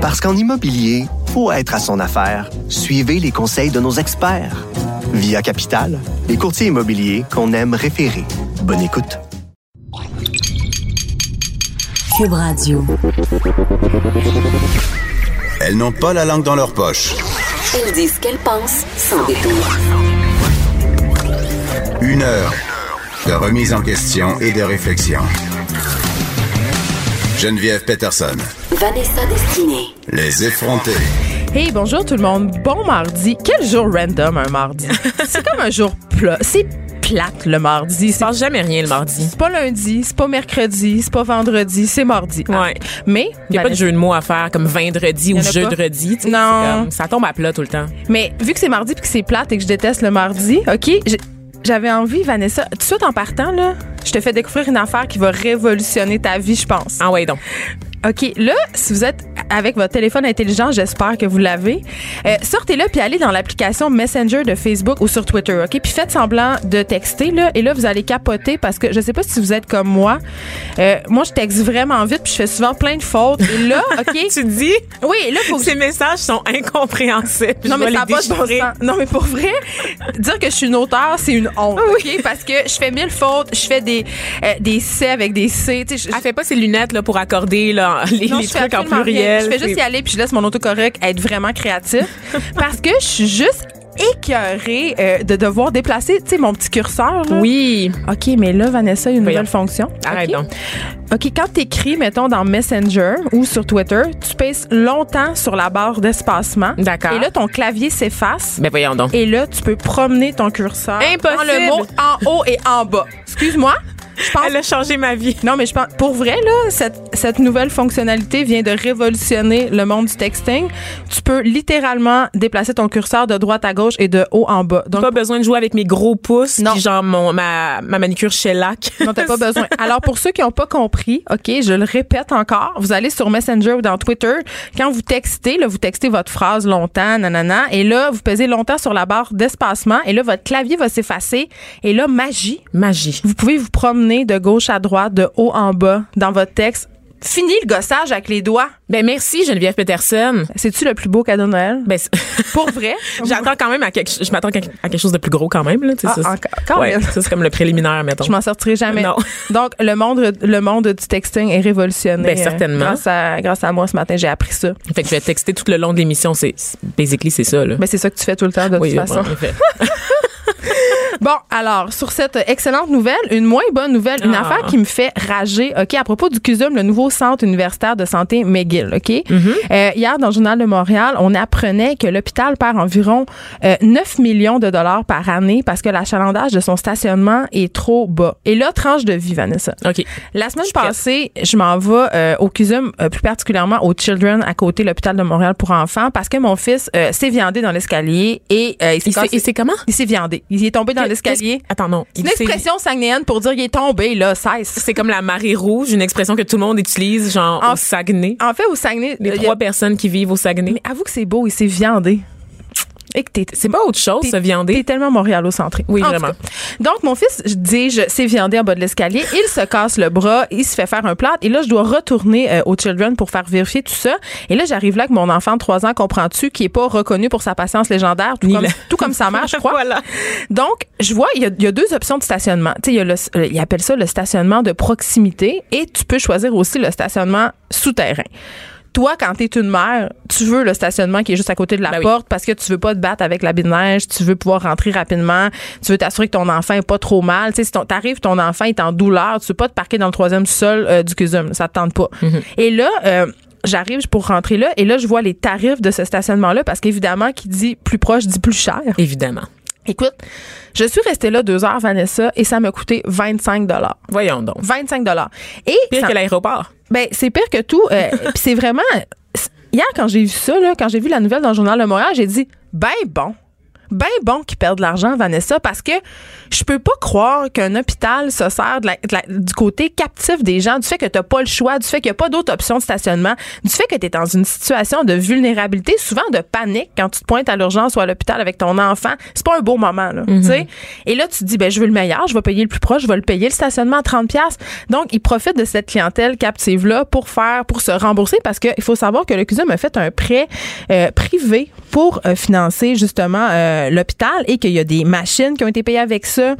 Parce qu'en immobilier, faut être à son affaire. Suivez les conseils de nos experts. Via Capital, les courtiers immobiliers qu'on aime référer. Bonne écoute. Cube Radio. Elles n'ont pas la langue dans leur poche. Elles disent ce qu'elles pensent sans détour. Une heure de remise en question et de réflexion. Geneviève Peterson. Vanessa Destinée. Les effrontés. Hey, bonjour tout le monde. Bon mardi. Quel jour random un mardi? C'est comme un jour plat. C'est plate le mardi. Il C'est se passe jamais rien le mardi. c'est pas lundi, c'est pas mercredi, c'est pas vendredi, c'est mardi. Ouais. Mais Il n'y a pas de jeu de mots à faire comme vendredi ou jeudi. tu sais, Non. comme- Ça tombe à plat tout le temps. Mais vu que c'est mardi puis que c'est plate et que je déteste le mardi, OK, j'ai- j'avais envie Vanessa, tout de suite en partant là, je te fais découvrir une affaire qui va révolutionner ta vie, je pense. Ah ouais, donc. OK, là, si vous êtes avec votre téléphone intelligent, j'espère que vous l'avez, euh, sortez-le puis allez dans l'application Messenger de Facebook ou sur Twitter, OK? Puis faites semblant de texter, là, et là, vous allez capoter parce que je sais pas si vous êtes comme moi. Euh, moi, je texte vraiment vite puis je fais souvent plein de fautes. Et là, OK? Tu dis, oui, là, faut que ces messages sont incompréhensibles. non, Je mais ça sens. Non, mais pour vrai, dire que je suis une auteure, c'est une honte. OK? Parce que je fais mille fautes, je fais des, euh, des C avec des C. Tu sais, je- Elle fait pas ses lunettes là, pour accorder là, les, non, trucs en pluriel. Je fais juste y aller puis je laisse mon autocorrect être vraiment créatif parce que je suis juste écœurée euh, de devoir déplacer, tu sais, mon petit curseur. Là. Oui. OK, mais là, Vanessa, il y a une Voyons. nouvelle fonction. Arrête OK? donc. OK, quand tu écris, mettons, dans Messenger ou sur Twitter, tu pèses longtemps sur la barre d'espacement. D'accord. Et là, ton clavier s'efface. Ben voyons donc. Et là, tu peux promener ton curseur Impossible. dans le mot en haut et en bas. Excuse-moi? Je pense Elle a changé ma vie. non, mais je pense, pour vrai, là, cette, cette nouvelle fonctionnalité vient de révolutionner le monde du texting. Tu peux littéralement déplacer ton curseur de droite à gauche et de haut en bas. Donc, pas besoin de jouer avec mes gros pouces, Non. puis genre mon, ma, ma manicure shellac. non, t'as pas besoin. Alors, pour ceux qui n'ont pas compris, OK, je le répète encore, vous allez sur Messenger ou dans Twitter. Quand vous textez, là, vous textez votre phrase longtemps, nanana, et là, vous pesez longtemps sur la barre d'espacement, et là, votre clavier va s'effacer. Et là, magie, Magie. Vous pouvez vous promener de gauche à droite, de haut en bas dans votre texte. Fini le gossage avec les doigts. Ben merci Geneviève Peterson. C'est-tu le plus beau cadeau de Noël? Ben Pour vrai? J'attends quand même à quelque je m'attends à quelque chose de plus gros quand même là, Ah, ça, encore- quand ouais, même. ça c'est comme le préliminaire mettons. Je m'en sortirai jamais. Non. Donc, le monde, le monde du texting est révolutionné. Ben, certainement. euh, Grâce à, grâce à moi ce matin, j'ai appris ça. Fait que je vais texter tout le long de l'émission, c'est basically c'est ça là. Ben, c'est ça que tu fais tout le temps, de oui, toute façon. en effet. Bon, alors, sur cette excellente nouvelle, une moins bonne nouvelle, une Ah. affaire qui me fait rager, OK, à propos du CUSUM, le nouveau centre universitaire de santé McGill, OK? Mm-hmm. Euh, hier, dans le Journal de Montréal, on apprenait que l'hôpital perd environ euh, 9 millions de dollars par année parce que l'achalandage de son stationnement est trop bas. Et là, tranche de vie, Vanessa. OK. La semaine prête. passée, je m'en vais euh, au CUSUM, euh, plus particulièrement au Children à côté de l'hôpital de Montréal pour enfants parce que mon fils euh, s'est viandé dans l'escalier et euh, il s'est Il il comment? il s'est viandé. Il est tombé dans l'escalier. Attends non. C'est une Il expression saguenéenne pour dire qu'il est tombé, là, cesse. c'est comme la marée rouge, une expression que tout le monde utilise genre En- au Saguenay. En fait, au Saguenay, Les a- trois personnes qui vivent au Saguenay. mais avoue que c'est beau, il s'est viandé. Et que t'es, C'est pas autre chose, t'es- se viander. T'es tellement montréalocentré. Oui, En vraiment. Donc, mon fils, je dis, je s'est viandé en bas de l'escalier. Il se casse le bras. Il se fait faire un plâtre. Et là, je dois retourner euh, au Children pour faire vérifier tout ça. Et là, j'arrive là avec mon enfant de 3 ans, comprends-tu, qui est pas reconnu pour sa patience légendaire, tout, comme, tout comme sa mère, je crois. Voilà. Donc, je vois, il y a, il y a deux options de stationnement. Tu sais, il y a le, euh, ils appellent ça le stationnement de proximité et tu peux choisir aussi le stationnement souterrain. Toi, quand t'es une mère, tu veux le stationnement qui est juste à côté de la Ben oui. porte parce que tu veux pas te battre avec la de neige, tu veux pouvoir rentrer rapidement, tu veux t'assurer que ton enfant est pas trop mal. Tu sais, si ton- t'arrives, ton enfant est en douleur, tu veux pas te parquer dans le troisième sol euh, du CUSUM, ça te tente pas. Mm-hmm. Et là, euh, j'arrive pour rentrer là et là, je vois les tarifs de ce stationnement-là parce qu'évidemment, qui dit plus proche dit plus cher. Évidemment. Écoute, je suis restée là deux heures, Vanessa, et ça m'a coûté 25 dollars. Voyons donc. 25 dollars. Et Pire ça- que l'aéroport. Ben c'est pire que tout. euh, Puis c'est vraiment hier quand j'ai vu ça là, quand j'ai vu la nouvelle dans le journal de Montréal, j'ai dit ben bon. Ben bon qu'ils perdent de l'argent, Vanessa, parce que je peux pas croire qu'un hôpital se sert de la- de la- du côté captif des gens, du fait que t'as pas le choix, du fait qu'il y a pas d'autres options de stationnement, du fait que tu es dans une situation de vulnérabilité, souvent de panique quand tu te pointes à l'urgence ou à l'hôpital avec ton enfant. C'est pas un beau moment, là. tu sais. Et là, tu te dis, ben, je veux le meilleur, je vais payer le plus proche, je vais le payer le stationnement à 30 pièces. Donc, ils profitent de cette clientèle captive-là pour faire, pour se rembourser parce qu'il faut savoir que le CUSUM a fait un prêt euh, privé pour euh, financer justement euh, l'hôpital et qu'il y a des machines qui ont été payées avec ça.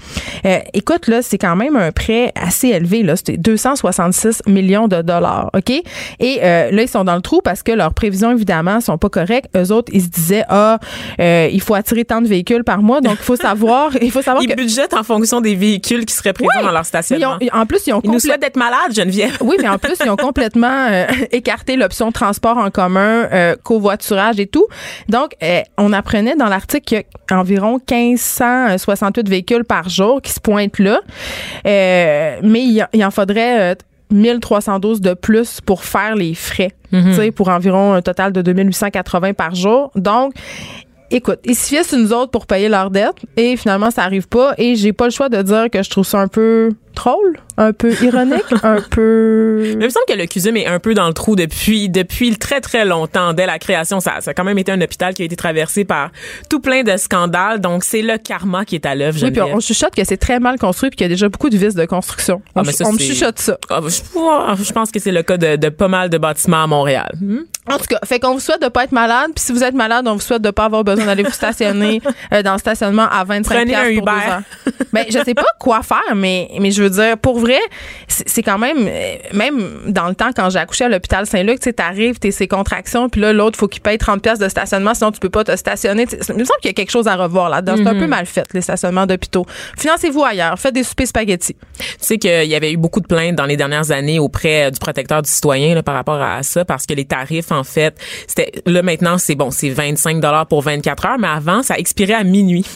Euh, écoute, là, c'est quand même un prêt assez élevé. Là, c'était 266 millions de dollars, ok? Et euh, là, ils sont dans le trou parce que leurs prévisions évidemment sont pas correctes. Eux autres, ils se disaient ah, euh, il faut attirer tant de véhicules par mois, donc il faut savoir, il faut savoir Ils que budgètent en fonction des véhicules qui seraient présents dans leur stationnement. ont- en plus, ils ont Ils nous complè- souhaitent d'être malades, Geneviève. oui, mais en plus, ils ont complètement euh, écarté l'option transport en commun, euh, covoiturage et tout. Donc, euh, on apprenait dans l'article qu'il y a environ 1568 véhicules par jour qui se pointent là. Euh, mais il, en faudrait euh, 1312 de plus pour faire les frais, tu sais, pour environ un total de 2880 par jour. Donc, Écoute, ils se fient sur nous autres pour payer leurs dettes et finalement ça arrive pas et j'ai pas le choix de dire que je trouve ça un peu drôle, un peu ironique, un peu Mais il me semble que le CUSUM est un peu dans le trou depuis depuis très très longtemps dès la création. Ça, ça a quand même été un hôpital qui a été traversé par tout plein de scandales. Donc c'est le karma qui est à l'œuvre. Oui, puis on chuchote que c'est très mal construit puis qu'il y a déjà beaucoup de vices de construction. Ah, on, mais ça, on me chuchote ça. Ah, je, je pense que c'est le cas de, de pas mal de bâtiments à Montréal. Hmm? En tout cas, fait qu'on vous souhaite de pas être malade, puis si vous êtes malade, on vous souhaite de pas avoir besoin d'aller vous stationner euh, dans le stationnement à 25 Prenez un pour deux Uber. heures. Ben, je sais pas quoi faire, mais mais je veux dire, pour vrai, c'est quand même euh, même dans le temps quand j'ai accouché à l'hôpital Saint-Luc, tu sais, t'arrives, t'es ces contractions, puis là l'autre faut qu'il paye 30 pièces de stationnement, sinon tu peux pas te stationner. Il me semble qu'il y a quelque chose à revoir là-dedans. C'est un peu mal fait les stationnements d'hôpitaux. Financez-vous ailleurs, faites des soupers spaghettis. Tu sais qu'il y avait eu beaucoup de plaintes dans les dernières années auprès euh, du protecteur du citoyen là, par rapport à ça parce que les tarifs en fait, c'était là maintenant c'est bon, c'est 25 dollars pour 24 heures mais avant ça expirait à minuit.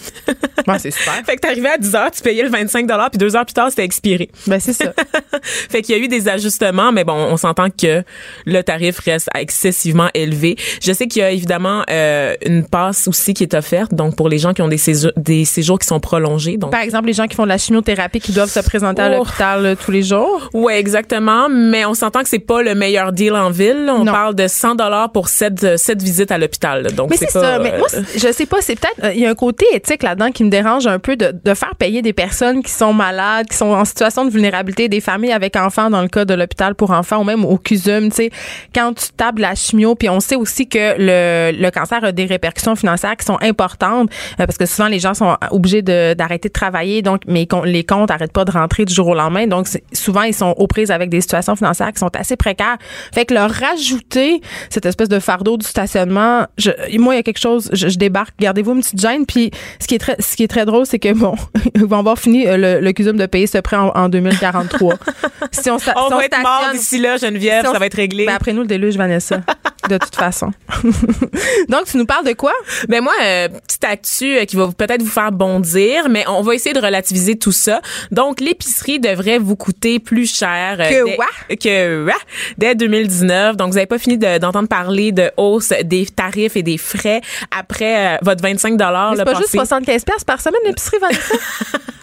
Ouais, c'est super. fait que t'arrivais à 10 heures, tu payais le 25 dollars puis deux heures plus tard c'était expiré. Ben c'est ça. fait qu'il y a eu des ajustements, mais bon, on s'entend que le tarif reste excessivement élevé. Je sais qu'il y a évidemment euh, une passe aussi qui est offerte, donc pour les gens qui ont des séjours, des séjours qui sont prolongés. Donc, Par exemple, les gens qui font de la chimiothérapie qui doivent se présenter à l'hôpital euh, tous les jours? ouais, exactement. Mais on s'entend que c'est pas le meilleur deal en ville. On Non. parle de 100 dollars pour sept, sept visites à l'hôpital. Donc Mais c'est ça. Mais euh, moi, je sais pas. C'est peut-être. euh, Il y a un côté éthique là-dedans qui me dérange un peu de, de faire payer des personnes qui sont malades, qui sont en situation de vulnérabilité, des familles avec enfants dans le cas de l'hôpital pour enfants ou même au CUSUM. Tu sais, quand tu tapes la chimio, puis on sait aussi que le, le cancer a des répercussions financières qui sont importantes euh, parce que souvent les gens sont obligés d'arrêter de, travailler, donc mais les comptes n'arrêtent pas de rentrer du jour au lendemain. Donc souvent ils sont aux prises avec des situations financières qui sont assez précaires. Fait que leur rajouter cette espèce de fardeau du stationnement, je, moi il y a quelque chose, je, je débarque, gardez-vous une petite gêne. Puis ce qui est très, ce qui est très drôle, c'est que bon, ils vont avoir fini euh, le, le CUSUM de payer ce prêt en, en 2043. si on, sta- on si on va être mort d'ici là, Geneviève. si ça va être réglé. ben après nous le déluge, Vanessa. de toute façon. Donc tu nous parles de quoi? Ben moi, euh, petite actu euh, qui va peut-être vous faire bondir, mais on va essayer de relativiser tout ça. Donc, l'épicerie devrait vous coûter plus cher euh, Que dès, quoi? que quoi? dès 2019. Donc, vous n'avez pas fini de- d'entendre parler de hausse des tarifs et des frais après euh, votre 25 dollars. C'est pas juste 75 pièces par semaine l'épicerie, Vanessa?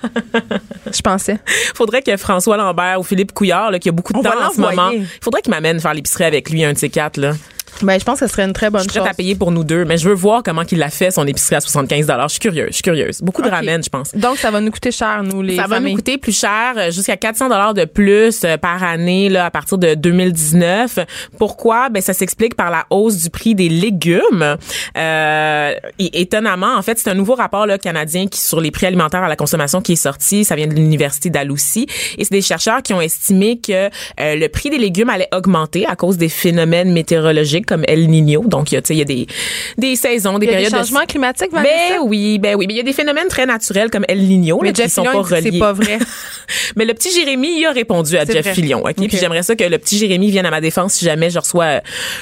Je pensais. Faudrait que François Lambert ou Philippe Couillard, là, qui a beaucoup de On temps en ce moment, l'envoyer. faudrait qu'il m'amène faire l'épicerie avec lui, un de ces quatre là. Ben je pense que ce serait une très bonne Je suis chose. prête à payer pour nous deux, mais je veux voir comment il a fait son épicerie à 75 dollars. Je suis curieuse, je suis curieuse. Beaucoup de Ok. ramen, je pense. Donc ça va nous coûter cher nous les Ça va nous coûter plus cher, euh, jusqu'à 400 dollars de plus euh, par année là à partir de 2019. Pourquoi? Ben ça s'explique par la hausse du prix des légumes. Euh, et étonnamment, en fait, c'est un nouveau rapport là, canadien qui sur les prix alimentaires à la consommation qui est sorti. Ça vient de l'université d'Aloussi et c'est des chercheurs qui ont estimé que euh, le prix des légumes allait augmenter à cause des phénomènes météorologiques comme El Niño. Donc il y a, tu sais, il y a des des saisons, des Il y a des périodes de changements climatiques, Vanessa? ben oui, ben oui, mais il y a des phénomènes très naturels comme El Niño là, Mais qui Jeff sont Fillion, pas reliés. c'est pas vrai. Mais le petit Jérémy, il a répondu à Jeff vrai. Fillion. OK? Ok. Puis j'aimerais ça que le petit Jérémy vienne à ma défense si jamais je reçois euh,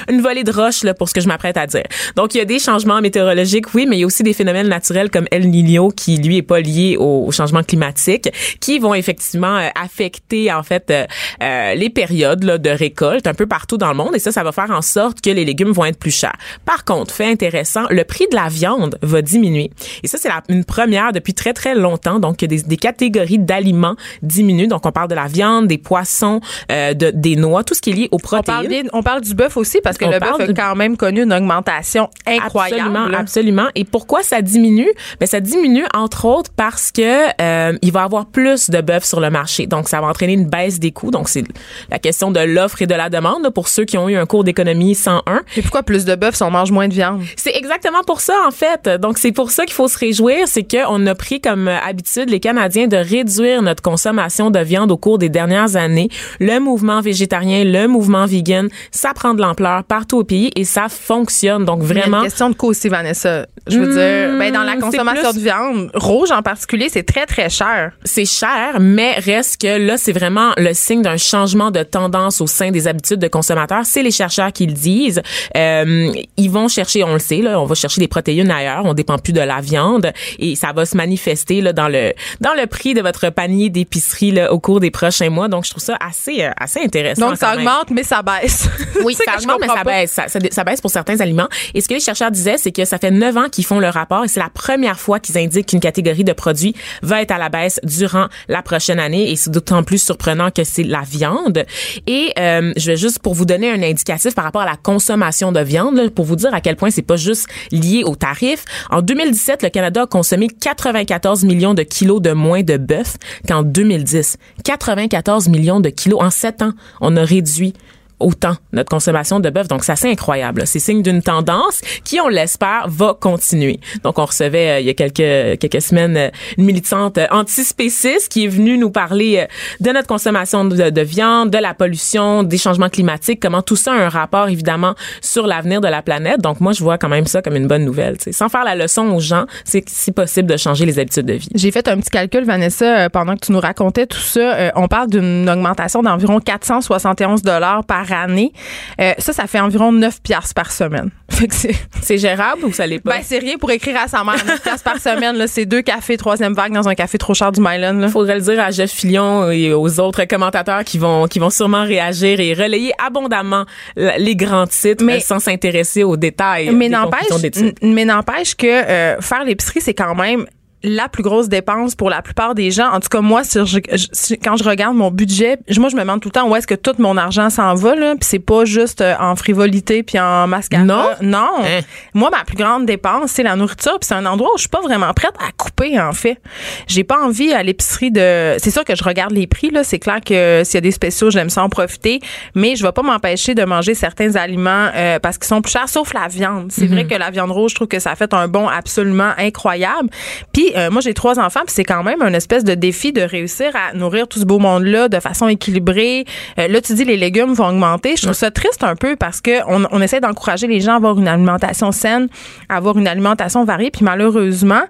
une volée de roches là, pour ce que je m'apprête à dire. Donc, il y a des changements météorologiques, oui, mais il y a aussi des phénomènes naturels comme El Niño qui, lui, est pas lié au, au changement climatique, qui vont effectivement euh, affecter, en fait, euh, euh, les périodes là, de récolte un peu partout dans le monde. Et ça, ça va faire en sorte que les légumes vont être plus chers. Par contre, fait intéressant, le prix de la viande va diminuer. Et ça, c'est une première depuis très, très longtemps. Donc, des, des catégories d'aliments diminuent. Donc, on parle de la viande, des poissons, euh, de, des noix, tout ce qui est lié aux On parle, protéines. bien, on parle du bœuf aussi parce que On le bœuf a quand même connu une augmentation incroyable. Absolument, absolument. Et pourquoi ça diminue? Ben ça diminue entre autres parce que euh, il va y avoir plus de bœuf sur le marché. Donc ça va entraîner une baisse des coûts. Donc c'est la question de l'offre et de la demande là, pour ceux qui ont eu un cours d'économie 101. Et pourquoi plus de bœuf si on mange moins de viande? C'est exactement pour ça en fait. Donc c'est pour ça qu'il faut se réjouir, c'est qu'on a pris comme habitude les Canadiens de réduire notre consommation de viande au cours des dernières années. Le mouvement végétarien, le mouvement vegan, ça prend de l'ampleur partout au pays et ça fonctionne. Donc vraiment une question de coût aussi, Vanessa. Je veux Hmm, dire, ben, dans la consommation plus- de viande, rouge en particulier, c'est très, très cher. c'est cher, mais reste que là, c'est vraiment le signe d'un changement de tendance au sein des habitudes de consommateurs. C'est les chercheurs qui le disent. Euh, ils vont chercher, on le sait, là, on va chercher des protéines ailleurs. On dépend plus de la viande et ça va se manifester là dans le dans le prix de votre panier d'épicerie là, au cours des prochains mois. Donc, je trouve ça assez euh, assez intéressant. Donc, ça augmente, mais ça baisse. Oui, ça augmente, mais ça pas. baisse. Ça, ça, ça baisse pour certains aliments. Et ce que les chercheurs disaient, c'est que ça fait neuf ans qu'ils font le rapport et c'est la première fois qu'ils indiquent qu'une catégorie de produits va être à la baisse durant la prochaine année. Et c'est d'autant plus surprenant que c'est la viande. Et euh, je vais juste pour vous donner un indicatif par rapport à la consommation de viande, pour vous dire à quel point c'est pas juste lié aux tarifs. En 2017, le Canada a consommé 94 millions de kilos de moins de bœuf qu'en 2010. 94 millions de kilos en sept ans. On a réduit autant notre consommation de bœuf. Donc, c'est assez incroyable. C'est signe d'une tendance qui, on l'espère, va continuer. Donc, on recevait euh, il y a quelques quelques semaines euh, une militante euh, antispéciste qui est venue nous parler de notre consommation de, de viande, de la pollution, des changements climatiques, comment tout ça a un rapport, évidemment, sur l'avenir de la planète. Donc, moi, je vois quand même ça comme une bonne nouvelle. Sans faire la leçon aux gens, c'est si possible de changer les habitudes de vie. J'ai fait un petit calcul, Vanessa, pendant que tu nous racontais tout ça. On parle d'une augmentation d'environ 471 dollars par année. Euh, ça, ça fait environ 9 piastres par semaine. Fait que c'est, C'est gérable ou ça l'est pas? ben, c'est rien pour écrire à sa mère. 9 piastres par semaine, là, c'est deux cafés troisième vague dans un café trop cher du Myland. Là. faudrait le dire à Jeff Fillion et aux autres commentateurs qui vont qui vont sûrement réagir et relayer abondamment les grands titres Mais- sans s'intéresser aux détails. Mais n'empêche, mais n'empêche que euh, faire l'épicerie, c'est quand même la plus grosse dépense pour la plupart des gens. En tout cas, moi, je- je- quand je regarde mon budget, je- moi, je me demande tout le temps où est-ce que tout mon argent s'en va, là. Puis c'est pas juste euh, en frivolité puis en mascara. Non? Non. Hein? Moi, ma plus grande dépense, c'est la nourriture. Puis c'est un endroit où je suis pas vraiment prête à couper, en fait. J'ai pas envie à l'épicerie de... C'est sûr que je regarde les prix, là. C'est clair que s'il y a des spéciaux, j'aime ça en profiter. Mais je vais pas m'empêcher de manger certains aliments euh, parce qu'ils sont plus chers, sauf la viande. C'est vrai que la viande rouge, je trouve que ça a fait un bond absolument incroyable. Puis euh, moi, j'ai trois enfants, puis c'est quand même un espèce de défi de réussir à nourrir tout ce beau monde-là de façon équilibrée. Euh, là, tu dis les légumes vont augmenter. Je trouve ça triste un peu parce que on, essaie d'encourager les gens à avoir une alimentation saine, à avoir une alimentation variée. Puis malheureusement,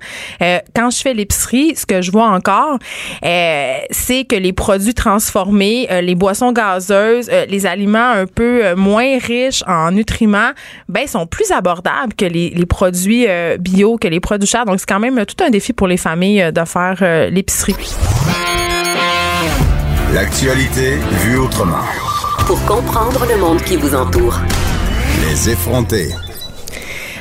euh, quand je fais l'épicerie, ce que je vois encore, euh, c'est que les produits transformés, euh, les boissons gazeuses, euh, les aliments un peu moins riches en nutriments, ben sont plus abordables que les, les produits bio, que les produits chers. Donc c'est quand même tout un défi pour les familles euh, de faire euh, l'épicerie. L'actualité vue autrement. Pour comprendre le monde qui vous entoure. Les effronter.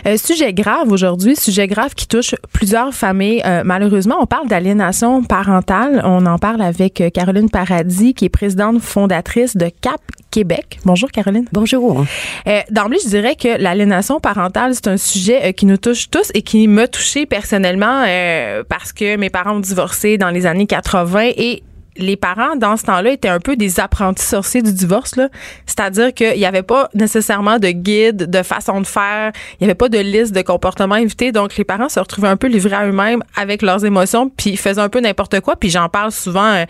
Euh, sujet grave aujourd'hui, sujet grave qui touche plusieurs familles. Euh, malheureusement, on parle d'aliénation parentale. On en parle avec Caroline Paradis, qui est présidente fondatrice de CAP Québec. Bonjour Caroline. Bonjour. Euh, D'emblée, je dirais que l'aliénation parentale, c'est un sujet euh, qui nous touche tous et qui m'a touchée personnellement euh, parce que mes parents ont divorcé dans les années 80 et les parents, dans ce temps-là, étaient un peu des apprentis sorciers du divorce. C'est-à-dire qu'il n'y avait pas nécessairement de guide, de façon de faire, il n'y avait pas de liste de comportements invités. Donc, les parents se retrouvaient un peu livrés à eux-mêmes avec leurs émotions, puis faisaient un peu n'importe quoi. Puis j'en parle souvent euh,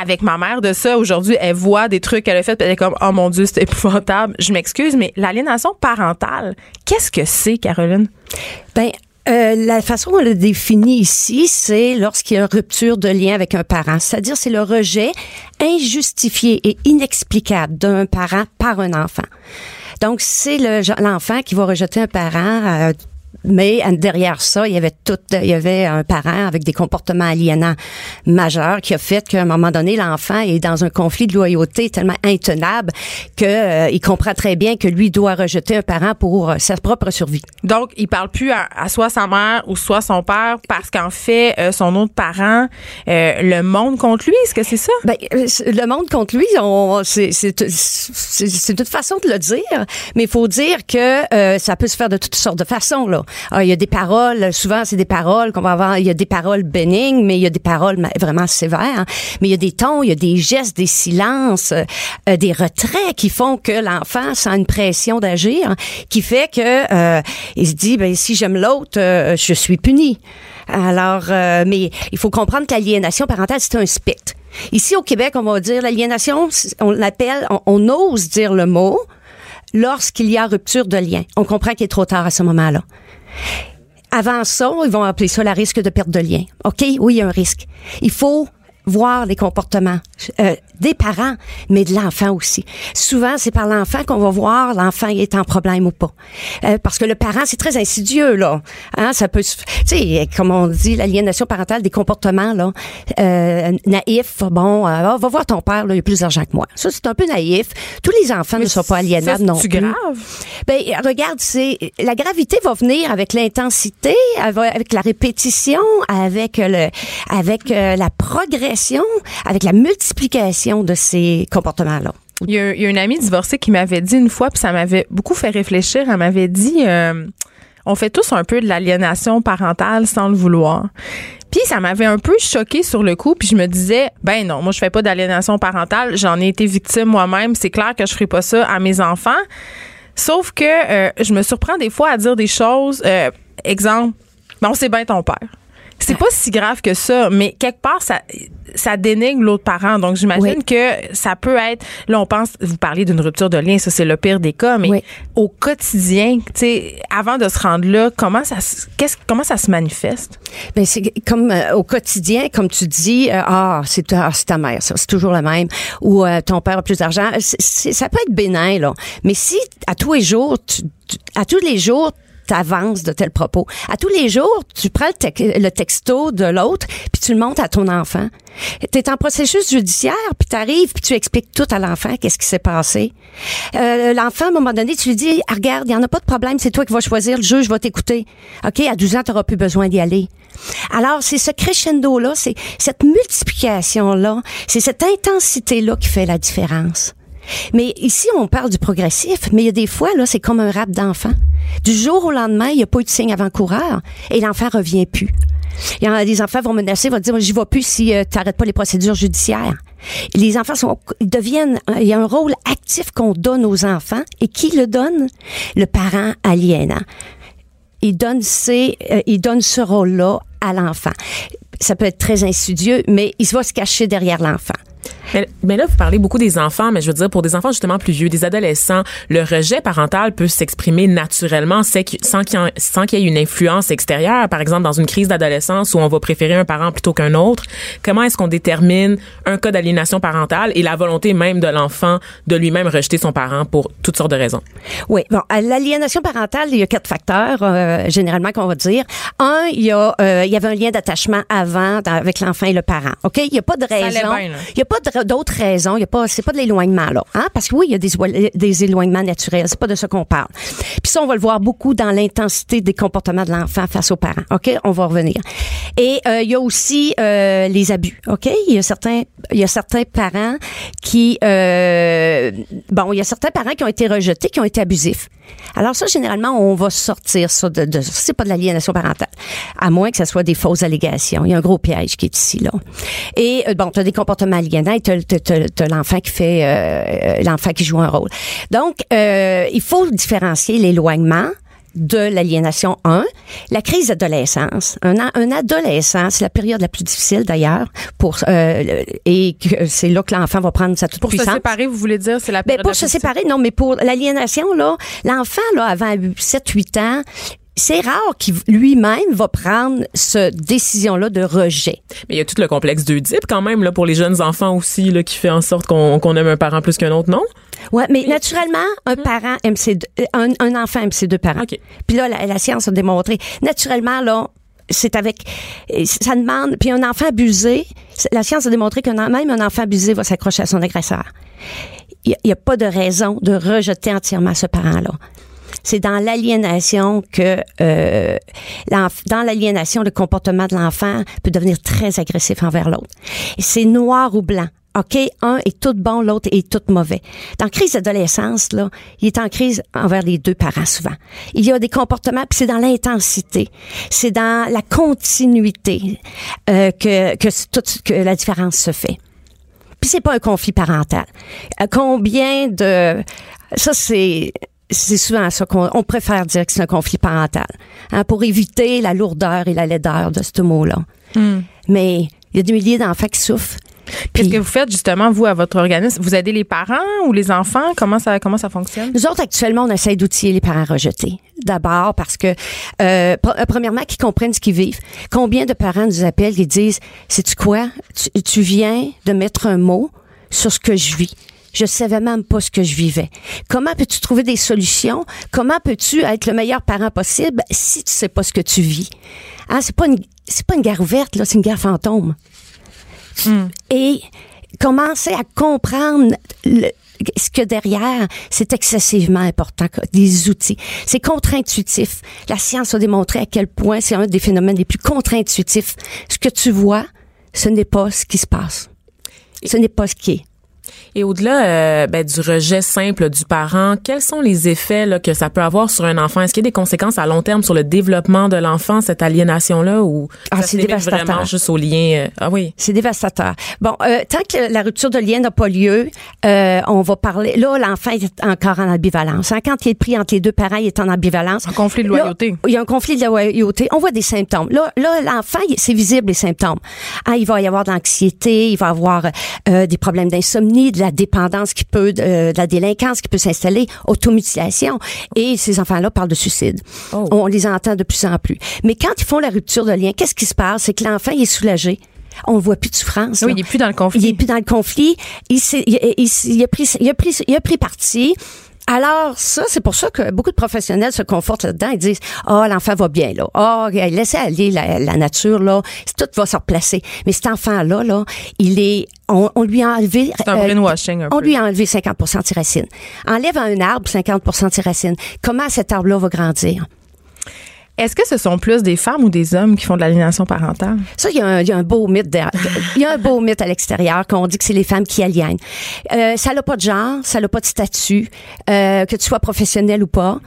avec ma mère de ça. Aujourd'hui, elle voit des trucs qu'elle a fait, puis elle est comme, oh mon Dieu, c'est épouvantable. Je m'excuse, mais l'aliénation parentale, qu'est-ce que c'est, Caroline? Ben, euh, la façon qu'on le définit ici, c'est lorsqu'il y a une rupture de lien avec un parent. C'est-à-dire, c'est le rejet injustifié et inexplicable d'un parent par un enfant. Donc, c'est le- l'enfant qui va rejeter un parent euh, mais derrière ça, il y avait tout, il y avait un parent avec des comportements aliénants majeurs qui a fait qu'à un moment donné, l'enfant est dans un conflit de loyauté tellement intenable que euh, il comprend très bien que lui doit rejeter un parent pour euh, sa propre survie. Donc, il parle plus à, à soit sa mère ou soit son père parce qu'en fait, euh, son autre parent euh, le monde contre lui. Est-ce que c'est ça? Ben, le monde contre lui, c'est, c'est, toute façon de le dire, mais il faut dire que euh, ça peut se faire de toutes sortes de façons. Là. Ah, il y a des paroles, souvent c'est des paroles qu'on va avoir, il y a des paroles bénignes, mais il y a des paroles vraiment sévères. Mais il y a des tons, il y a des gestes, des silences, euh, des retraits qui font que l'enfant sent une pression d'agir, qui fait que euh, il se dit, ben si j'aime l'autre, euh, je suis puni. Alors, euh, mais il faut comprendre que l'aliénation parentale, c'est un spectre. Ici, au Québec, on va dire l'aliénation, on l'appelle, on ose dire le mot lorsqu'il y a rupture de lien. On comprend qu'il est trop tard à ce moment-là. Avant ça, ils vont appeler ça la risque de perte de lien. OK? Oui, il y a un risque. Il faut voir les comportements euh, des parents, mais de l'enfant aussi. Souvent, c'est par l'enfant qu'on va voir l'enfant est en problème ou pas. Euh, parce que le parent, c'est très insidieux, là. Hein, ça peut. Tu sais, comme on dit, l'aliénation parentale des comportements, là, euh, naïfs. Bon, euh, va voir ton père, là, il a plus d'argent que moi. Ça, c'est un peu naïf. Tous les enfants ne sont pas aliénables non plus. grave? Ben, regarde, c'est la gravité va venir avec l'intensité, avec avec la répétition, avec le, avec euh, la progression, avec la multiplication de ces comportements-là. Il y, a, une amie divorcée qui m'avait dit une fois, puis ça m'avait beaucoup fait réfléchir. Elle m'avait dit euh, on fait tous un peu de l'aliénation parentale sans le vouloir. Puis ça m'avait un peu choqué sur le coup, puis je me disais ben non, moi je fais pas d'aliénation parentale, j'en ai été victime moi-même, c'est clair que je ferai pas ça à mes enfants. Sauf que euh, je me surprends des fois à dire des choses euh, exemple, bon, c'est bien ton père. C'est pas si grave que ça, mais quelque part, ça, ça dénigre l'autre parent. Donc, j'imagine Oui. que ça peut être, là, on pense, vous parlez d'une rupture de lien, ça, c'est le pire des cas, mais Oui. au quotidien, tu sais, avant de se rendre là, comment ça, se- qu'est-ce, comment ça se manifeste? Ben c'est comme euh, au quotidien, comme tu dis, euh, ah c'est ta, c'est ta mère, ça c'est toujours la même, ou euh, ton père a plus d'argent. Ça peut être bénin là, mais si à tous les jours, tu- tu- à tous les jours t'avances de tels propos. À tous les jours, tu prends le, texto de l'autre, puis tu le montres à ton enfant. Tu es en processus judiciaire, puis tu arrives, puis tu expliques tout à l'enfant, qu'est-ce qui s'est passé. Euh, l'enfant, à un moment donné, tu lui dis, ah, regarde, il n'y en a pas de problème, c'est toi qui vas choisir, le juge va t'écouter. OK, à 12 ans, tu n'auras plus besoin d'y aller. Alors, c'est ce crescendo-là, c'est cette multiplication-là, c'est cette intensité-là qui fait la différence. Mais ici, on parle du progressif, mais il y a des fois, là, c'est comme un rap d'enfant. Du jour au lendemain, il n'y a pas eu de signe avant-coureur et l'enfant revient plus. Il y a des enfants vont menacer, vont dire, j'y vais plus si tu n'arrêtes pas les procédures judiciaires. Les enfants deviennent, il y a un rôle actif qu'on donne aux enfants et qui le donne? Le parent aliénant. Il donne euh, il donne ce rôle-là à l'enfant. Ça peut être très insidieux, mais il va se cacher derrière l'enfant. Mais, mais là, vous parlez beaucoup des enfants, mais je veux dire, pour des enfants justement plus vieux, des adolescents, le rejet parental peut s'exprimer naturellement sans qu'il y, ait une influence extérieure. Par exemple, dans une crise d'adolescence où on va préférer un parent plutôt qu'un autre, comment est-ce qu'on détermine un cas d'aliénation parentale et la volonté même de l'enfant de lui-même rejeter son parent pour toutes sortes de raisons? Oui, bon, à l'aliénation parentale, il y a quatre facteurs euh, généralement qu'on va dire. Un, il y a, euh, il y avait un lien d'attachement avant dans- avec l'enfant et le parent. Ok, il y a pas de allait raison. bien, là. Il y a pas d'autres raisons. Il y a pas, c'est pas de l'éloignement là, hein? Parce que oui, il y a des, éloig- des éloignements naturels. C'est pas de ça qu'on parle. Puis ça, on va le voir beaucoup dans l'intensité des comportements de l'enfant face aux parents. Ok, on va revenir. Et euh, il y a aussi euh, les abus. Ok, il y a certains, il y a certains parents qui, euh, bon, il y a certains parents qui ont été rejetés, qui ont été abusifs. Alors ça, généralement, on va sortir ça de, de c'est pas de l'aliénation parentale, à moins que ce soit des fausses allégations. Il y a un gros piège qui est ici là. Et euh, bon, tu as des comportements aliénants, et t'as, t'as- t'as- t'as l'enfant qui fait, euh, l'enfant qui joue un rôle. Donc, euh, il faut différencier l'éloignement de l'aliénation 1, la crise d'adolescence. Un, un adolescent, c'est la période la plus difficile d'ailleurs pour euh, et que c'est là que l'enfant va prendre sa toute Pour se puissance. séparer, vous voulez dire, c'est la Ben, période pour la se séparer, non, mais pour l'aliénation, là, l'enfant, là, avant 7-8 ans, c'est rare qu'il lui-même va prendre cette décision-là de rejet. Mais il y a tout le complexe d'Oedipe quand même là pour les jeunes enfants aussi là qui fait en sorte qu'on aime un parent plus qu'un autre, non? Ouais, mais naturellement, un parent aime ses deux- euh, un, un enfant aime ses deux parents. Puis là, la, la science a démontré. Naturellement, là, c'est avec, euh, ça demande. Puis un enfant abusé, la science a démontré que même un enfant abusé va s'accrocher à son agresseur. Il n'y a, pas de raison de rejeter entièrement ce parent-là. C'est dans l'aliénation que euh, dans l'aliénation le comportement de l'enfant peut devenir très agressif envers l'autre. C'est noir ou blanc. OK, un est tout bon, l'autre est tout mauvais. Dans crise d'adolescence, là, il est en crise envers les deux parents souvent. Il y a des comportements, puis c'est dans l'intensité, c'est dans la continuité euh, que que, tout, que la différence se fait. Puis c'est pas un conflit parental. Euh, Combien de ça c'est c'est souvent ça qu'on on préfère dire que c'est un conflit parental hein, pour éviter la lourdeur et la laideur de ce mot-là. Mais il y a des milliers d'enfants qui souffrent. Qu'est-ce que vous faites justement, vous, à votre organisme? Vous aidez les parents ou les enfants? Comment ça, comment ça fonctionne? Nous autres, actuellement, on essaie d'outiller les parents rejetés. D'abord parce que, euh, euh, premièrement, qu'ils comprennent ce qu'ils vivent. Combien de parents nous appellent et disent, sais-tu quoi? Tu, tu viens de mettre un mot sur ce que je vis. Je savais même pas ce que je vivais. Comment peux-tu trouver des solutions? Comment peux-tu être le meilleur parent possible si tu sais pas ce que tu vis? Hein, c'est pas une, c'est pas une guerre ouverte, là, c'est une guerre fantôme. Et commencer à comprendre le- ce que derrière, c'est excessivement important, des outils. C'est contre-intuitif. La science a démontré à quel point c'est un des phénomènes les plus contre-intuitifs. Ce que tu vois, ce n'est pas ce qui se passe. Ce n'est pas ce qui est. Et au-delà euh, ben, du rejet simple du parent, quels sont les effets là, que ça peut avoir sur un enfant? Est-ce qu'il y a des conséquences à long terme sur le développement de l'enfant, cette aliénation-là, ou Ah, ça c'est se dévastateur. vraiment juste au lien? euh, ah oui. C'est dévastateur. Bon, euh, tant que la rupture de lien n'a pas lieu, euh, on va parler. Là, l'enfant est encore en ambivalence. Hein, Quand il est pris entre les deux parents, il est en ambivalence. Un conflit de Là, loyauté. il y a un conflit de loyauté. On voit des symptômes. Là, là l'enfant, c'est visible les symptômes. Ah, il va y avoir de l'anxiété, il va avoir euh, des problèmes d'insomnie, de la dépendance qui peut, euh, de la délinquance qui peut s'installer, automutilation. Et ces enfants-là parlent de suicide. Oh. On les entend de plus en plus. Mais quand ils font la rupture de lien, qu'est-ce qui se passe? C'est que l'enfant, est soulagé. On ne voit plus de souffrance. Oui, là. il est plus dans le conflit. Il est plus dans le conflit. Il, s'est- il, il- il a pris, il a pris, il a pris parti. Alors ça, c'est pour ça que beaucoup de professionnels se confortent là-dedans. Ils disent, oh l'enfant va bien là, oh laissez aller la, la nature là, tout va se replacer. Mais cet enfant-là, là, il est, on, on lui a enlevé, C'est un euh, brainwashing un on peu. lui a enlevé 50% de ses racines. Enlève un arbre 50% de ses racines. Comment cet arbre-là va grandir? Est-ce que ce sont plus des femmes ou des hommes qui font de l'aliénation parentale? Ça, il y, a un- il y a un beau mythe derrière- Il y a un beau mythe à l'extérieur qu'on dit que c'est les femmes qui aliènent. Euh, ça n'a pas de genre, ça n'a pas de statut, euh, que tu sois professionnel ou pas.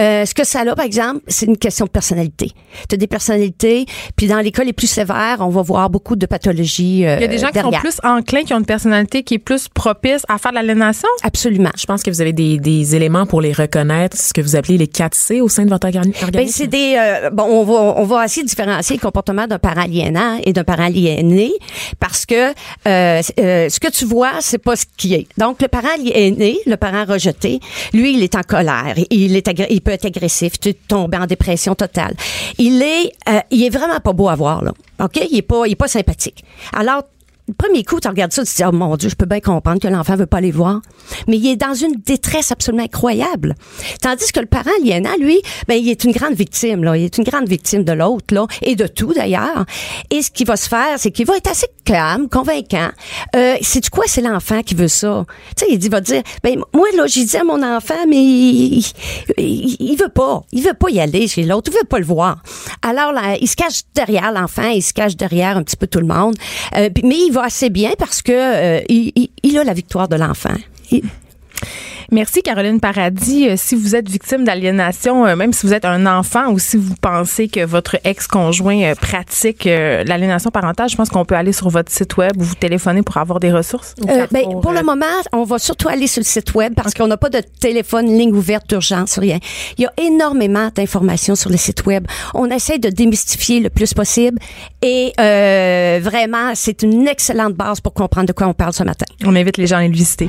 Euh, ce que ça a, par exemple, c'est une question de personnalité. Tu as des personnalités, puis dans les cas les plus sévères, on va voir beaucoup de pathologies euh, Il y a des gens qui sont plus enclins, qui ont une personnalité qui est plus propice à faire de l'aliénation? Absolument. Je pense que vous avez des, des éléments pour les reconnaître, ce que vous appelez les 4C au sein de votre organi- organisme. Ben, c'est des euh, bon on va on va de différencier le comportement d'un parent et d'un parent parce que euh, euh, ce que tu vois c'est pas ce qui est. Donc le parent le parent rejeté, lui il est en colère, il est il peut être agressif, tu tomber en dépression totale. Il est il est vraiment pas beau à voir là. OK, il est pas il est pas sympathique. Alors le premier coup, tu regardes ça, tu te dis, oh mon Dieu, je peux bien comprendre que l'enfant veut pas les voir. Mais il est dans une détresse absolument incroyable. Tandis que le parent aliénant, lui, ben, il est une grande victime, là. Il est une grande victime de l'autre, là. Et de tout, d'ailleurs. Et ce qui va se faire, c'est qu'il va être assez calme, convaincant. Euh, c'est quoi? C'est l'enfant qui veut ça? Tu sais, il va dire, ben, moi, là, j'ai dit à mon enfant, mais il, il, il veut pas. Il veut pas y aller chez l'autre. Il veut pas le voir. Alors, là, il se cache derrière l'enfant, il se cache derrière un petit peu tout le monde. Euh, mais il va assez bien parce que euh, il, il- il a la victoire de l'enfant. Il- Merci Caroline Paradis. Euh, si vous êtes victime d'aliénation, euh, même si vous êtes un enfant ou si vous pensez que votre ex-conjoint euh, pratique l'aliénation parentale, je pense qu'on peut aller sur votre site web ou vous téléphoner pour avoir des ressources. Euh, ben, pour le moment, on va surtout aller sur le site web parce qu'on n'a pas de téléphone, ligne ouverte d'urgence, rien. Il y a énormément d'informations sur le site web. On essaie de démystifier le plus possible et euh, vraiment, c'est une excellente base pour comprendre de quoi on parle ce matin. on invite les gens à aller le visiter.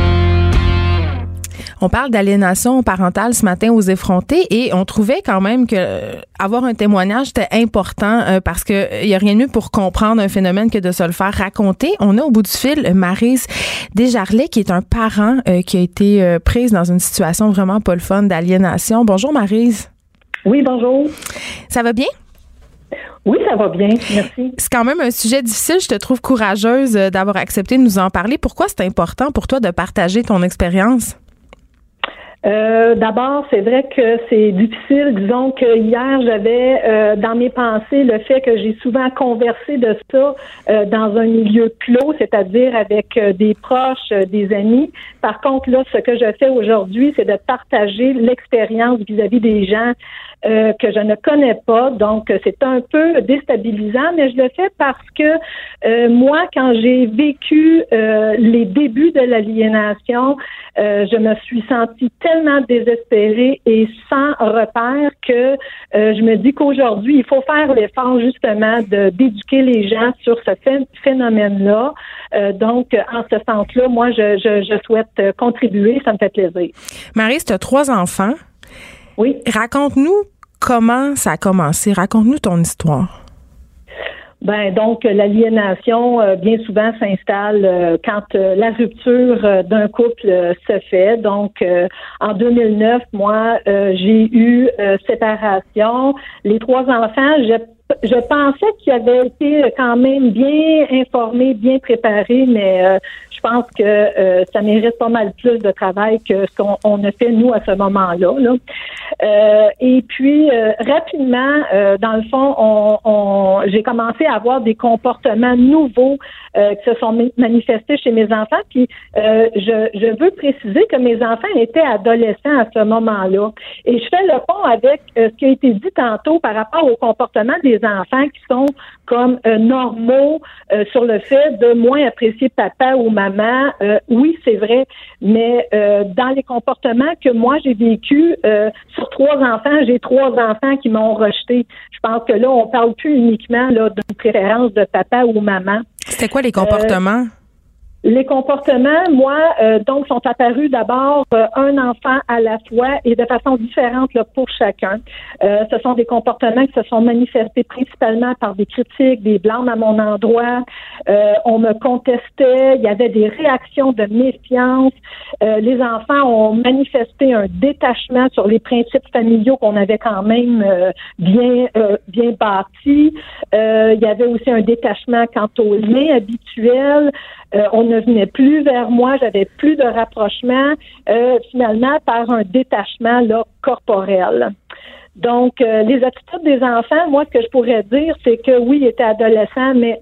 On parle d'aliénation parentale ce matin aux effrontés et on trouvait quand même que euh, avoir un témoignage était important euh, parce que il y a rien de mieux pour comprendre un phénomène que de se le faire raconter. On a au bout du fil Marise Desjarlais qui est un parent euh, qui a été prise dans une situation vraiment pas le fun d'aliénation. Bonjour Marise. Oui, bonjour. Ça va bien? Oui, ça va bien. Merci. C'est quand même un sujet difficile. Je te trouve courageuse d'avoir accepté de nous en parler. Pourquoi c'est important pour toi de partager ton expérience? Euh, D'abord, c'est vrai que c'est difficile. Disons que hier, j'avais euh, dans mes pensées le fait que j'ai souvent conversé de ça euh, dans un milieu clos, c'est-à-dire avec euh, des proches, des amis. Par contre, là, ce que je fais aujourd'hui, c'est de partager l'expérience vis-à-vis des gens euh, que je ne connais pas. Donc, c'est un peu déstabilisant, mais je le fais parce que euh, moi, quand j'ai vécu euh, les débuts de l'aliénation, je me suis sentie tellement désespérée et sans repère que je me dis qu'aujourd'hui, il faut faire l'effort justement de d'éduquer les gens sur ce phénomène-là. donc, en ce sens-là, moi, je, je, je souhaite contribuer. Ça me fait plaisir. Marie, tu as trois enfants. Oui. Raconte-nous comment ça a commencé. Raconte-nous ton histoire. Ben donc l'aliénation euh, bien souvent s'installe euh, quand euh, la rupture d'un couple se fait. Donc en 2009, moi j'ai eu séparation. Les trois enfants, je je pensais qu'ils avaient été quand même bien informés, bien préparés, mais je pense que euh, ça mérite pas mal plus de travail que ce qu'on a fait nous à ce moment-là. Euh, et puis euh, rapidement, dans le fond, on, j'ai commencé à avoir des comportements nouveaux qui se sont manifestés chez mes enfants. Puis je, je veux préciser que mes enfants étaient adolescents à ce moment-là. Et je fais le pont avec ce qui a été dit tantôt par rapport au comportement des enfants qui sont comme normaux sur le fait de moins apprécier papa ou maman euh, oui, c'est vrai, mais euh, dans les comportements que moi j'ai vécu euh, sur trois enfants, j'ai trois enfants qui m'ont rejeté. Je pense que là, on parle plus uniquement d'une préférence de papa ou maman. C'était quoi les comportements? Les comportements, moi, euh, donc, sont apparus d'abord euh, un enfant à la fois et de façon différente là, pour chacun. Euh, ce sont des comportements qui se sont manifestés principalement par des critiques, des blâmes à mon endroit. on me contestait, il y avait des réactions de méfiance. les enfants ont manifesté un détachement sur les principes familiaux qu'on avait quand même bien bien bâtis. il y avait aussi un détachement quant aux liens habituels. Euh, on ne venait plus vers moi, j'avais plus de rapprochement, euh, finalement par un détachement là, corporel. Donc, euh, les attitudes des enfants, moi, ce que je pourrais dire, c'est que oui, ils étaient adolescents, mais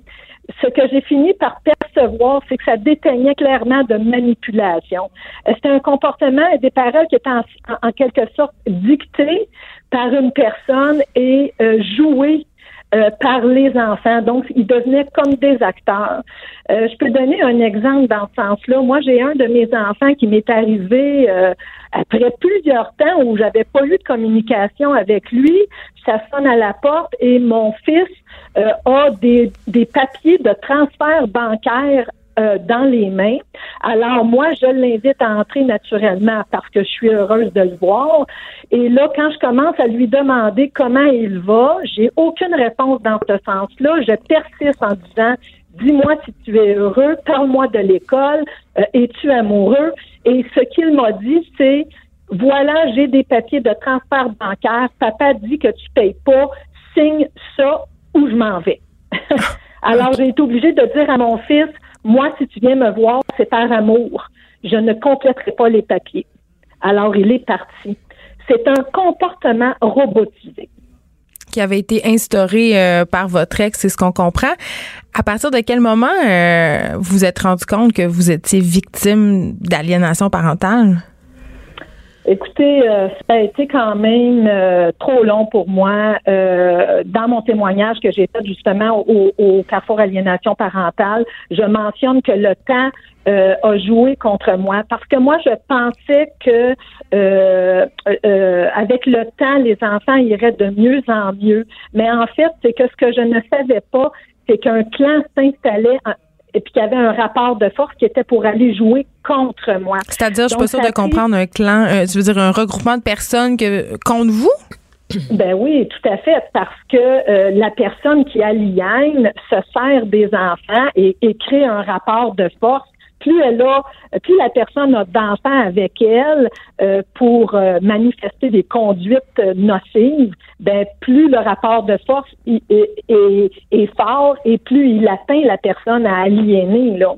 ce que j'ai fini par percevoir, c'est que ça déteignait clairement de manipulation. C'était un comportement des parents qui était en, quelque sorte dicté par une personne et joué euh, par les enfants. Donc, ils devenaient comme des acteurs. Euh, je peux donner un exemple dans ce sens-là. Moi, j'ai un de mes enfants qui m'est arrivé euh, après plusieurs temps où j'avais pas eu de communication avec lui. Ça sonne à la porte et mon fils a des, des papiers de transfert bancaire euh, dans les mains. Alors moi, je l'invite à entrer naturellement parce que je suis heureuse de le voir. Et là, quand je commence à lui demander comment il va, j'ai aucune réponse dans ce sens-là. Je persiste en disant dis-moi si tu es heureux, parle-moi de l'école, euh, es-tu amoureux? Et ce qu'il m'a dit, c'est voilà, j'ai des papiers de transfert bancaire, papa dit que tu payes pas, signe ça ou je m'en vais. Alors j'ai été obligée de dire à mon fils, moi, si tu viens me voir, c'est par amour. Je ne compléterai pas les papiers. Alors, il est parti. C'est un comportement robotisé qui avait été instauré euh, par votre ex, c'est ce qu'on comprend. À partir de quel moment euh, vous êtes rendu compte que vous étiez victime d'aliénation parentale? Écoutez, euh, ça a été quand même euh, trop long pour moi. Euh, dans mon témoignage que j'ai fait justement au, au Carrefour Aliénation parentale, je mentionne que le temps a joué contre moi parce que moi je pensais que avec le temps les enfants iraient de mieux en mieux. Mais en fait, c'est que ce que je ne savais pas, c'est qu'un clan s'installait et puis qu'il y avait un rapport de force qui était pour aller jouer contre moi. C'est-à-dire, je suis pas sûre de comprendre un clan, euh, tu veux dire un regroupement de personnes que, contre vous? Ben oui, tout à fait, parce que euh, la personne qui aliène se sert des enfants et, et crée un rapport de force plus elle a, plus la personne a d'enfants avec elle euh, pour euh, manifester des conduites nocives, ben plus le rapport de force est, est, fort et plus il atteint la personne à aliéner là.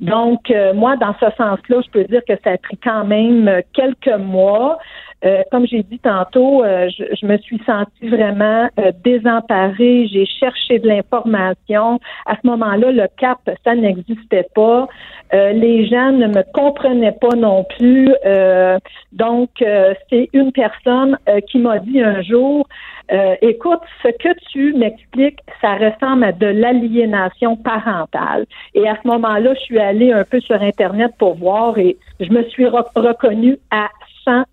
Donc euh, moi dans ce sens-là, je peux dire que ça a pris quand même quelques mois. Euh, comme j'ai dit tantôt, euh, je, me suis sentie vraiment euh, désemparée. J'ai cherché de l'information. À ce moment-là, le CAP, ça n'existait pas. les gens ne me comprenaient pas non plus. donc, c'est une personne qui m'a dit un jour, écoute, ce que tu m'expliques, ça ressemble à de l'aliénation parentale. Et à ce moment-là, je suis allée un peu sur Internet pour voir et je me suis reconnue à 100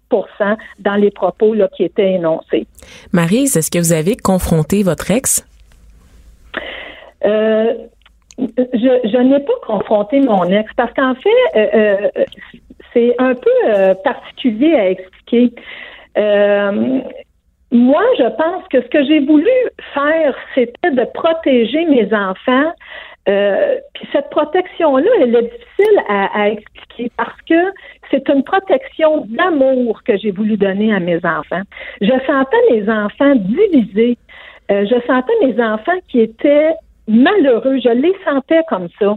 dans les propos là, qui étaient énoncés. Marise, est-ce que vous avez confronté votre ex? Euh, je, n'ai pas confronté mon ex parce qu'en fait, euh, euh, c'est un peu particulier à expliquer. moi, je pense que ce que j'ai voulu faire, c'était de protéger mes enfants euh, puis cette protection-là, elle est difficile à, expliquer parce que c'est une protection d'amour que j'ai voulu donner à mes enfants. Je sentais mes enfants divisés. Euh, je sentais mes enfants qui étaient malheureux. Je les sentais comme ça.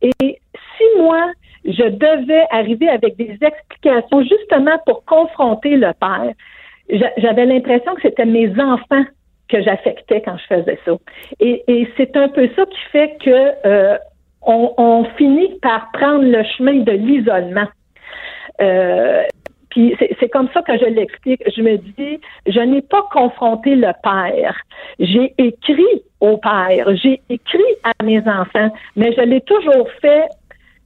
Et si moi, je devais arriver avec des explications justement pour confronter le père, j'avais l'impression que c'était mes enfants que j'affectais quand je faisais ça. Et, c'est un peu ça qui fait que euh, on, finit par prendre le chemin de l'isolement. Euh, puis c'est comme ça que je l'explique. Je me dis, je n'ai pas confronté le père. J'ai écrit au père, j'ai écrit à mes enfants, mais je l'ai toujours fait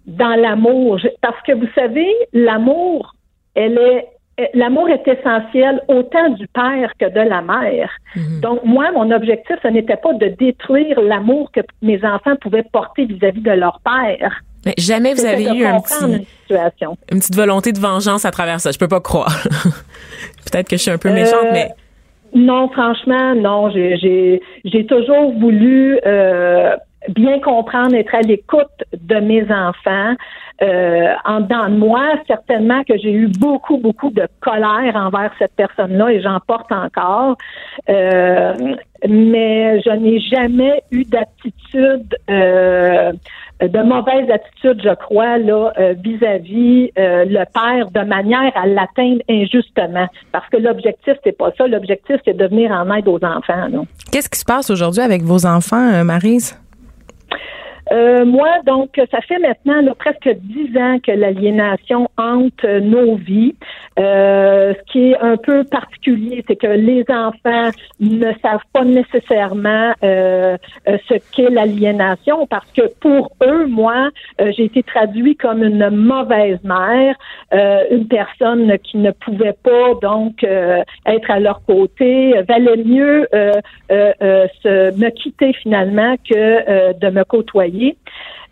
dans l'amour. Parce que vous savez, l'amour, elle est l'amour est essentiel autant du père que de la mère. Mhm. Donc, moi, mon objectif, ce n'était pas de détruire l'amour que mes enfants pouvaient porter vis-à-vis de leur père. Mais jamais vous avez eu un petit, une, petite volonté de vengeance à travers ça. Je peux pas croire. Peut-être que je suis un peu méchante, euh, mais non, franchement, non. J'ai toujours voulu euh, bien comprendre, être à l'écoute de mes enfants. Euh, en dedans de moi, certainement que j'ai eu beaucoup, beaucoup de colère envers cette personne-là et j'en porte encore. Euh, mais je n'ai jamais eu d'attitude, euh, de mauvaise attitude, je crois, là, vis-à-vis le père, de manière à l'atteindre injustement. Parce que l'objectif, c'est pas ça. L'objectif, c'est de venir en aide aux enfants. Qu'est-ce qui se passe aujourd'hui avec vos enfants, Marise? Euh, moi, donc, ça fait maintenant presque dix ans que l'aliénation hante nos vies. Euh, ce qui est un peu particulier, c'est que les enfants ne savent pas nécessairement euh, ce qu'est l'aliénation parce que pour eux, moi, j'ai été traduit comme une mauvaise mère, une personne qui ne pouvait pas donc être à leur côté, valait mieux se, me quitter finalement que de me côtoyer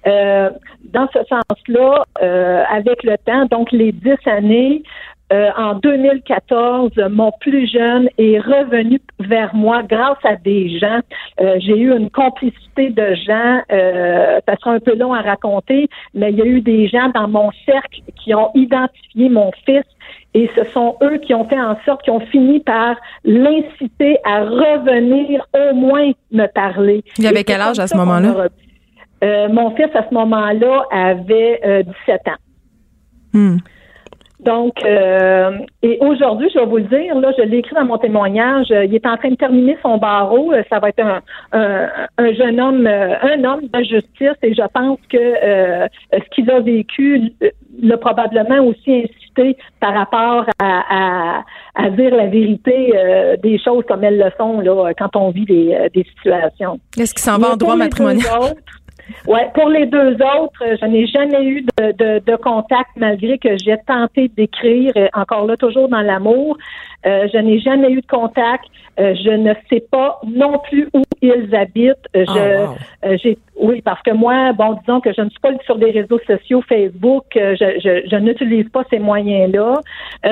euh, dans ce sens-là, euh, avec le temps, donc les dix années, euh, en 2014, mon plus jeune est revenu vers moi grâce à des gens. J'ai eu une complicité de gens. ça sera un peu long à raconter, mais il y a eu des gens dans mon cercle qui ont identifié mon fils et ce sont eux qui ont fait en sorte, qui ont fini par l'inciter à revenir au moins me parler. Il avait quel âge à ce moment-là? Euh, mon fils, à ce moment-là, avait 17 euh, ans. Hmm. Donc, euh, et aujourd'hui, je vais vous le dire, là, je l'ai écrit dans mon témoignage, euh, il est en train de terminer son barreau. Ça va être un, un, un jeune homme, un homme de justice, et je pense que euh, ce qu'il a vécu l'a probablement aussi incité par rapport à, à, à dire la vérité euh, des choses comme elles le sont là, quand on vit des, des situations. Est-ce qu'il s'en va en droit matrimonial? Ouais, pour les deux autres, je n'ai jamais eu de, de, de, contact malgré que j'ai tenté d'écrire, euh, encore là, toujours dans l'amour. Euh, je n'ai jamais eu de contact. Euh, je ne sais pas non plus où ils habitent. Euh, je, Oh, j'ai, oui, parce que moi, bon, disons que je ne suis pas sur des réseaux sociaux, Facebook. je, je, je n'utilise pas ces moyens-là.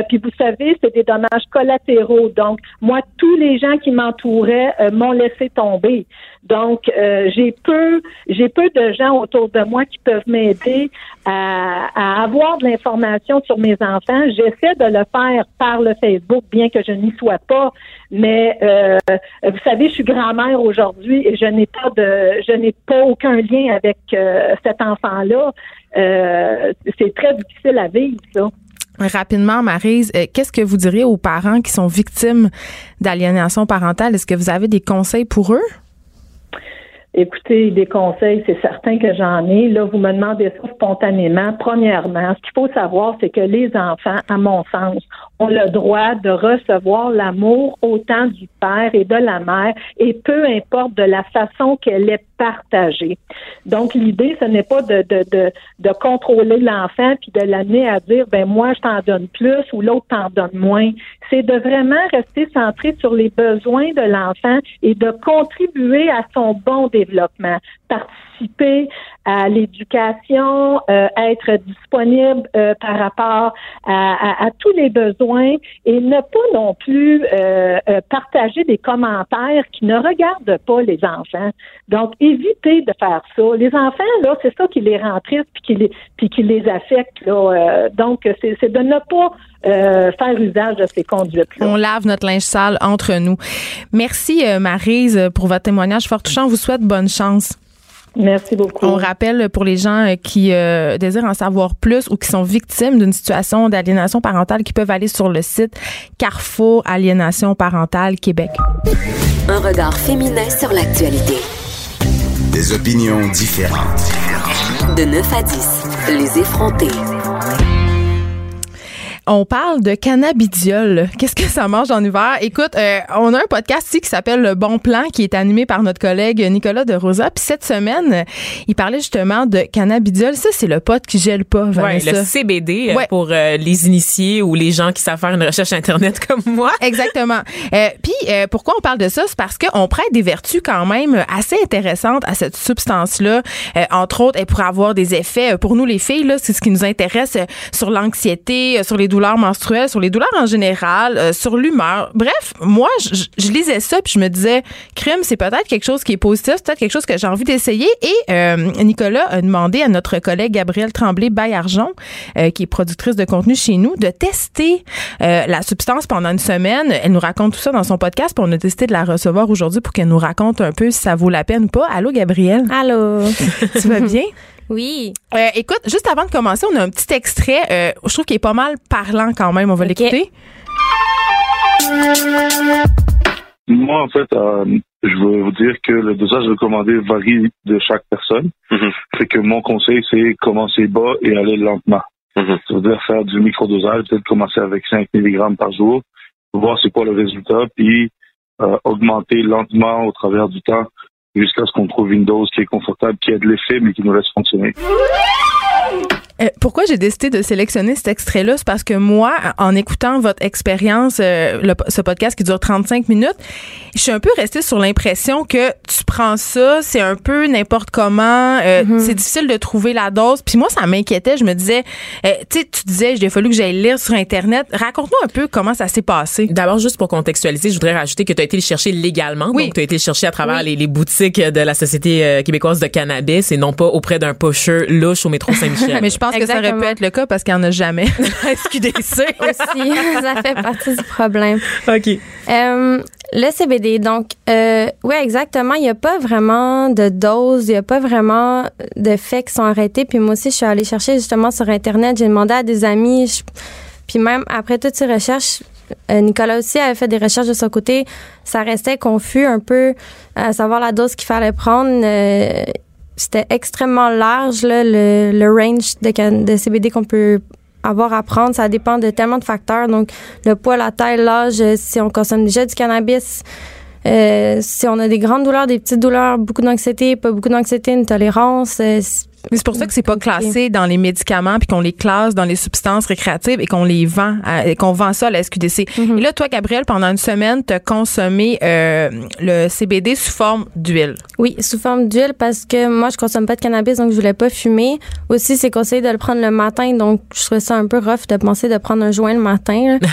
puis vous savez, c'est des dommages collatéraux. Donc, moi, tous les gens qui m'entouraient m'ont laissé tomber. Donc, j'ai peu, j'ai peu de gens autour de moi qui peuvent m'aider à, à avoir de l'information sur mes enfants. J'essaie de le faire par le Facebook, bien que je n'y sois pas. Mais euh, vous savez, je suis grand-mère aujourd'hui et je n'ai pas de, je n'ai pas aucun lien avec euh, cet enfant-là. Euh, c'est très difficile à vivre, ça. Rapidement, Marise, qu'est-ce que vous diriez aux parents qui sont victimes d'aliénation parentale? Est-ce que vous avez des conseils pour eux? Écoutez, des conseils, c'est certain que j'en ai. Là, vous me demandez ça spontanément. Premièrement, ce qu'il faut savoir, c'est que les enfants, à mon sens, le droit de recevoir l'amour autant du père et de la mère, et peu importe de la façon qu'elle est partagée. Donc, l'idée, ce n'est pas de, de, de, de contrôler l'enfant puis de l'amener à dire, ben moi, je t'en donne plus ou l'autre t'en donne moins. C'est de vraiment rester centré sur les besoins de l'enfant et de contribuer à son bon développement participer à l'éducation, euh, être disponible euh, par rapport à, tous les besoins et ne pas non plus euh, partager des commentaires qui ne regardent pas les enfants. Donc, éviter de faire ça. Les enfants, là, c'est ça qui les rend tristes puis qui les, puis qui les affecte. Donc, c'est de ne pas faire usage de ces conduites-là. On lave notre linge sale entre nous. Merci, Marise, pour votre témoignage fort touchant. On vous souhaite bonne chance. Merci beaucoup. On rappelle pour les gens euh, qui euh, désirent en savoir plus ou qui sont victimes d'une situation d'aliénation parentale qui peuvent aller sur le site Carrefour Aliénation Parentale Québec. Un regard féminin sur l'actualité. Des opinions différentes. De 9 à 10, les effrontés. On parle de cannabidiol. Qu'est-ce que ça mange en hiver? Écoute, euh, on a un podcast ici qui s'appelle Le Bon Plan, qui est animé par notre collègue Nicolas de Rosa. Puis cette semaine, il parlait justement de cannabidiol. Ça, c'est le pot qui gèle pas, Vanessa. Ouais, le CBD Ouais. pour euh, les initiés ou les gens qui savent faire une recherche internet comme moi. Exactement. Euh, Puis euh, pourquoi on parle de ça, c'est parce qu'on prête des vertus quand même assez intéressantes à cette substance-là. Euh, entre autres, elle pourrait avoir des effets euh, pour nous les filles là, c'est ce qui nous intéresse euh, sur l'anxiété, euh, sur les douleurs menstruelles, sur les douleurs en général, euh, sur l'humeur. Bref, moi, je, je lisais ça puis je me disais, crime, c'est peut-être quelque chose qui est positif, c'est peut-être quelque chose que j'ai envie d'essayer. Et euh, Nicolas a demandé à notre collègue Gabrielle Tremblay Baillargeon, euh, qui est productrice de contenu chez nous, de tester euh, la substance pendant une semaine. Elle nous raconte tout ça dans son podcast, puis on a décidé de la recevoir aujourd'hui pour qu'elle nous raconte un peu si ça vaut la peine ou pas. Allô, Gabrielle? Allô? tu vas bien? Oui. Euh, écoute, juste avant de commencer, on a un petit extrait. euh, je trouve qu'il est pas mal parlant quand même. On va l'écouter. Moi, en fait, euh, je veux vous dire que le dosage recommandé varie de chaque personne. Fait que mon conseil, c'est commencer bas et aller lentement. Ça veut dire faire du microdosage, peut-être commencer avec 5 mg par jour, voir c'est quoi le résultat, puis euh, augmenter lentement au travers du temps jusqu'à ce qu'on trouve une dose qui est confortable, qui a de l'effet, mais qui nous laisse fonctionner. Euh, pourquoi j'ai décidé de sélectionner cet extrait-là? C'est parce que moi, en écoutant votre expérience, euh, ce podcast qui dure 35 minutes, je suis un peu restée sur l'impression que tu prends ça, c'est un peu n'importe comment, euh, c'est difficile de trouver la dose. Puis moi, ça m'inquiétait. Je me disais, tu sais, tu disais, il a fallu que j'aille lire sur Internet. Raconte-nous un peu comment ça s'est passé. D'abord, juste pour contextualiser, je voudrais rajouter que tu as été le chercher légalement. Oui. Donc, tu as été le chercher à travers les, les boutiques de la Société québécoise de cannabis et non pas auprès d'un pusher louche au métro Saint-Michel. Mais je pense que ça aurait pu Exactement. être le cas parce qu'il n'y en a jamais. SQDC. Aussi, ça fait partie du problème. OK. Euh, le CBD, donc, euh, oui, exactement. Il n'y a pas vraiment de dose, il n'y a pas vraiment de faits qui sont arrêtés. Puis moi aussi, je suis allée chercher justement sur Internet. J'ai demandé à des amis. je- Puis même après toutes ces recherches, euh, Nicolas aussi avait fait des recherches de son côté. Ça restait confus un peu à savoir la dose qu'il fallait prendre. Euh, c'était extrêmement large, là, le, le range de, de CBD qu'on peut avoir à prendre. Ça dépend de tellement de facteurs. Donc, le poids, la taille, l'âge, euh, si on consomme déjà du cannabis, euh, si on a des grandes douleurs, des petites douleurs, beaucoup d'anxiété, pas beaucoup d'anxiété, une tolérance. euh, Mais c'est pour ça que c'est pas classé dans les médicaments puis qu'on les classe dans les substances récréatives et qu'on les vend à- et qu'on vend ça à la SQDC. Mhm. Et là toi Gabrielle pendant une semaine tu as consommé euh, le CBD sous forme d'huile. Oui, sous forme d'huile parce que moi, je consomme pas de cannabis, donc je voulais pas fumer. Aussi, c'est conseillé de le prendre le matin, donc je trouvais ça un peu rough de penser de prendre un joint le matin.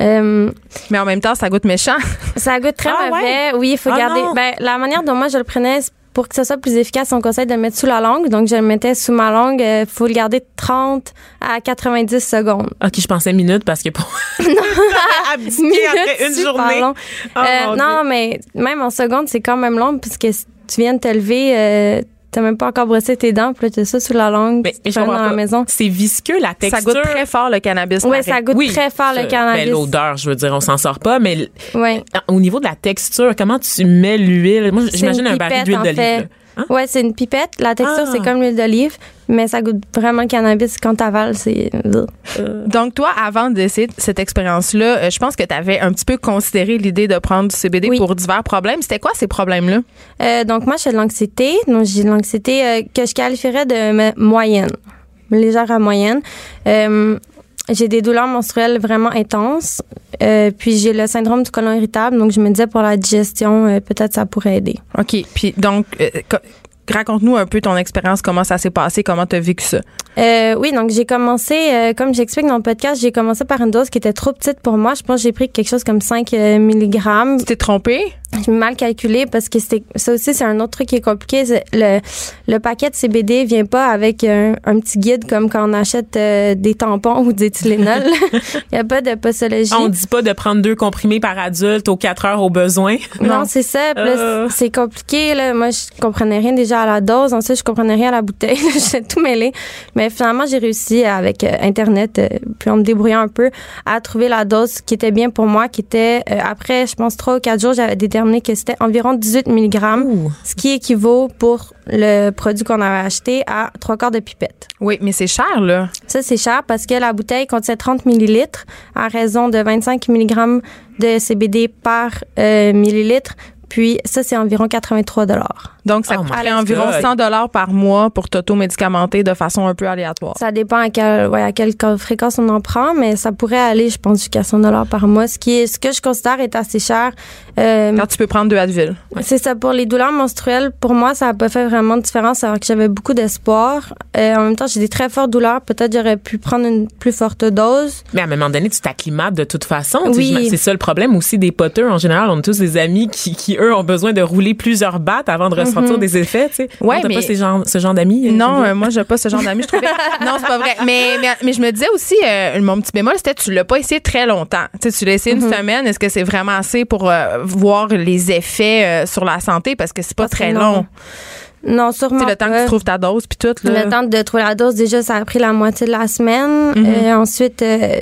Euh, Mais en même temps ça goûte méchant. ça goûte très Ah, mauvais. Oui, il faut Ah, garder. Ben, la manière dont moi je le prenais, pour que ce soit plus efficace, on conseille de le mettre sous la langue. Donc, je le mettais sous ma langue. Il faut le garder 30 à 90 secondes. Ok, je pensais minutes parce que pour abdiquer après une journée. long. Oh, Euh, non, mais même en secondes, c'est quand même long puisque si tu viens de te lever, euh, t'as même pas encore brossé tes dents, puis là, t'as ça sous la langue, Mais, mais je dans la maison. C'est visqueux, la texture. Ça goûte très fort le cannabis. Ouais, ça goûte Oui, très fort le cannabis. ben, l'odeur, je veux dire, on s'en sort pas, mais ouais. au niveau de la texture, comment tu mets l'huile? Moi, j'imagine un baril d'huile d'olive. Hein? Ouais, c'est une pipette. La texture, Ah. c'est comme l'huile d'olive, mais ça goûte vraiment le cannabis quand t'avales. C'est. Donc toi avant d'essayer cette expérience là, je pense que tu avais un petit peu considéré l'idée de prendre du CBD Oui. pour divers problèmes. C'était quoi ces problèmes là Euh, donc, moi, j'ai de l'anxiété. Donc, j'ai de l'anxiété euh, que je qualifierais de moyenne, légère à moyenne. Euh, j'ai des douleurs menstruelles vraiment intenses. Euh, puis, j'ai le syndrome du côlon irritable. Donc, je me disais pour la digestion, euh, peut-être ça pourrait aider. OK, puis donc euh, raconte-nous un peu ton expérience, comment ça s'est passé, comment tu as vécu ça. Euh, oui, donc j'ai commencé, euh, comme j'explique dans le podcast, j'ai commencé par une dose qui était trop petite pour moi. Je pense que j'ai pris quelque chose comme 5 euh, mg. Tu t'es trompé J'ai mal calculé parce que c'était ça aussi c'est un autre truc qui est compliqué. C'est Le, le paquet de CBD vient pas avec un, un petit guide comme quand on achète euh, des tampons ou des Tylenol. Il y a pas de posologie. On dit pas de prendre deux comprimés par adulte aux 4 heures au besoin. Non, c'est ça. Euh. C'est compliqué. Là. Moi, je comprenais rien déjà à la dose. Ensuite, je comprenais rien à la bouteille. J'étais tout mêlé. Mais finalement, j'ai réussi avec euh, Internet, puis en me débrouillant un peu, à trouver la dose qui était bien pour moi, qui était, euh, après, je pense, trois ou quatre jours, j'avais déterminé que c'était environ 18 mg, Ouh. ce qui équivaut pour le produit qu'on avait acheté à trois quarts de pipette. Oui, mais c'est cher là. Ça, c'est cher parce que la bouteille contient 30 millilitres à raison de 25 mg de CBD par euh, millilitre. Puis ça, c'est environ 83 Donc ça Oh coûterait God. environ 100 dollars par mois pour t'auto-médicamenter de façon un peu aléatoire. Ça dépend à quelle, ouais, à quelle fréquence on en prend, mais ça pourrait aller, je pense, jusqu'à 100 par mois, ce qui est, ce que je considère est assez cher. Euh, Quand tu peux prendre deux Advil. C'est ça. Pour les douleurs menstruelles, pour moi, ça n'a pas fait vraiment de différence alors que j'avais beaucoup d'espoir. Euh, en même temps, j'ai des très fortes douleurs. Peut-être j'aurais pu prendre une plus forte dose. Mais à un moment donné, tu t'acclimates de toute façon. Oui. C'est ça le problème aussi des poteux. En général, on a tous des amis qui, qui eux, ont besoin de rouler plusieurs battes avant de ressentir des effets. Tu sais. Ouais, Non, mais- pas ces genre, ce genre d'amis? euh, Non, euh, moi, j'ai pas ce genre d'amis. Je trouvais. non, c'est pas vrai. Mais, mais, mais je me disais aussi, euh, mon petit bémol, c'était tu l'as pas essayé très longtemps. Tu l'as essayé une semaine. Est-ce que c'est vraiment assez pour euh, voir les effets sur la santé? Parce que c'est pas que très long. Non, sûrement sais, le temps que tu trouves ta dose, puis tout. Là. Le temps de trouver la dose, déjà, ça a pris la moitié de la semaine. Euh, ensuite, euh,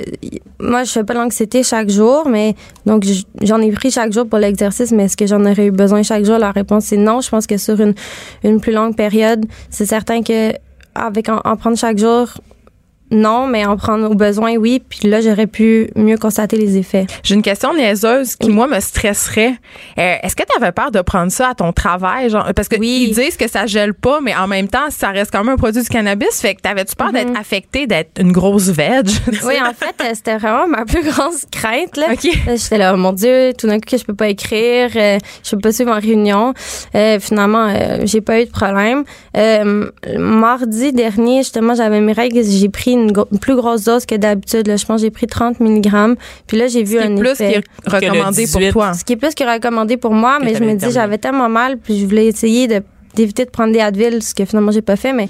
moi, je fais pas l'anxiété chaque jour, mais donc j'en ai pris chaque jour pour l'exercice. Mais est-ce que j'en aurais eu besoin chaque jour? La réponse est non. Je pense que sur une une plus longue période, c'est certain que avec en, en prendre chaque jour. Non, mais en prendre au besoin, oui. Puis là, j'aurais pu mieux constater les effets. J'ai une question niaiseuse qui, moi, me stresserait. Euh, Est-ce que tu avais peur de prendre ça à ton travail? Genre, parce que Oui. ils disent que ça gèle pas, mais en même temps, ça reste quand même un produit du cannabis. Fait que t'avais-tu peur d'être affectée, d'être une grosse veg? Oui, en fait, euh, c'était vraiment ma plus grande crainte. Là. OK. Là, J'étais là, oh mon Dieu, tout d'un coup que je peux pas écrire, euh, je peux pas suivre en réunion. Euh, finalement, euh, j'ai pas eu de problème. Euh, mardi dernier, justement, j'avais mes règles, j'ai pris une, une plus grosse dose que d'habitude. là. Je pense que j'ai pris 30 mg. Puis là, j'ai vu Ce qui un est plus effet. qui est recommandé pour 18. toi. Ce qui est plus que recommandé pour moi, Que mais je me dis, j'avais tellement mal, puis je voulais essayer de d'éviter de prendre des Advil, ce que finalement j'ai pas fait, mais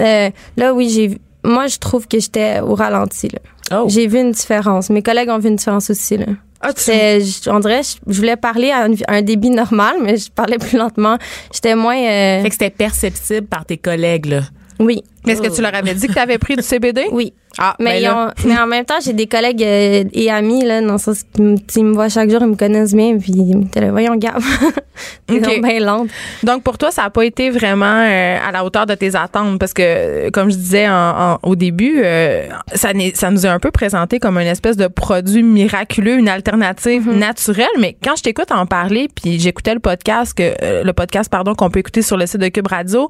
euh, là oui, j'ai moi je trouve que j'étais au ralenti là. Oh. J'ai vu une différence. Mes collègues ont vu une différence aussi là. Ah, tu- C'est, je- on dirait, je, je voulais parler à un débit normal, mais je parlais plus lentement. J'étais moins. euh, Fait que c'était perceptible par tes collègues, là. Oui, Mais est-ce que tu leur avais dit que tu avais pris du CBD? oui. Ah, mais, ben ils ont- mais en même temps, j'ai des collègues euh, et amis, là, dans le sens qu'ils me- voient chaque jour, ils me connaissent bien, puis ils me disent, voyons, Gab, t'es Ok. donc bien lente. Donc pour toi, ça n'a pas été vraiment euh, à la hauteur de tes attentes? Parce que, comme je disais en- en- au début, euh, ça, ça nous est un peu présenté comme une espèce de produit miraculeux, une alternative naturelle. Mais quand je t'écoute en parler, puis j'écoutais le podcast, que euh, le podcast pardon qu'on peut écouter sur le site de Cube Radio,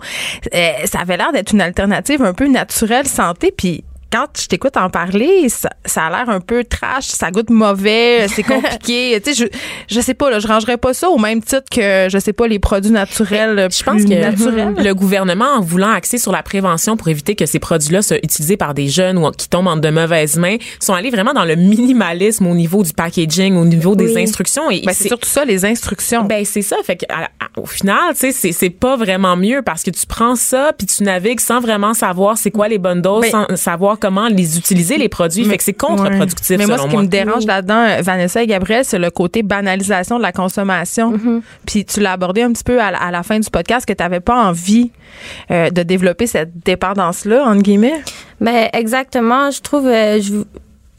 euh, ça avait l'air d'être une alternative un peu naturelle santé, puis quand je t'écoute en parler, ça, ça a l'air un peu trash, ça goûte mauvais, c'est compliqué. tu sais, je, je sais pas, là, je rangerais pas ça au même titre que, je sais pas, les produits naturels. Je pense que naturels. le gouvernement, en voulant axer sur la prévention pour éviter que ces produits-là soient utilisés par des jeunes ou qui tombent entre de mauvaises mains, sont allés vraiment dans le minimalisme au niveau du packaging, au niveau des instructions. Et Ben, c'est surtout ça, les instructions. Ben c'est ça, fait que à- à- au final, tu sais, c'est c'est pas vraiment mieux parce que tu prends ça puis tu navigues sans vraiment savoir c'est quoi les bonnes doses, Ben- sans savoir comment les utiliser les produits, fait que c'est contre-productif Mais moi, selon ce qui moi. me dérange là-dedans, Vanessa et Gabriel, c'est le côté banalisation de la consommation. Mm-hmm. Puis tu l'as abordé un petit peu à, la- à la fin du podcast que tu n'avais pas envie euh, de développer cette dépendance-là, entre guillemets. Ben exactement, je trouve euh, je-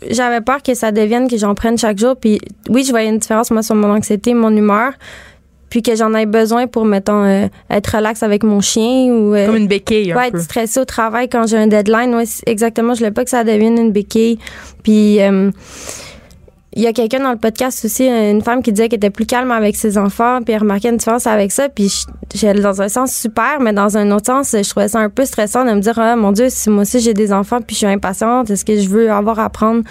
j'avais peur que ça devienne que j'en prenne chaque jour puis oui, je voyais une différence moi sur mon anxiété, mon humeur, puis que j'en ai besoin pour mettons euh, être relax avec mon chien ou euh, Comme une béquille, un ouais, peu. être stressée au travail quand j'ai un deadline, ouais, exactement, je voulais pas que ça devienne une béquille. Puis euh, il y a quelqu'un dans le podcast aussi, une femme qui disait qu'elle était plus calme avec ses enfants, puis elle remarquait une différence avec ça. Puis j'ai dans un sens super, mais dans un autre sens, je trouvais ça un peu stressant de me dire, ah, mon Dieu, si moi aussi j'ai des enfants, puis je suis impatiente, est-ce que je veux avoir à prendre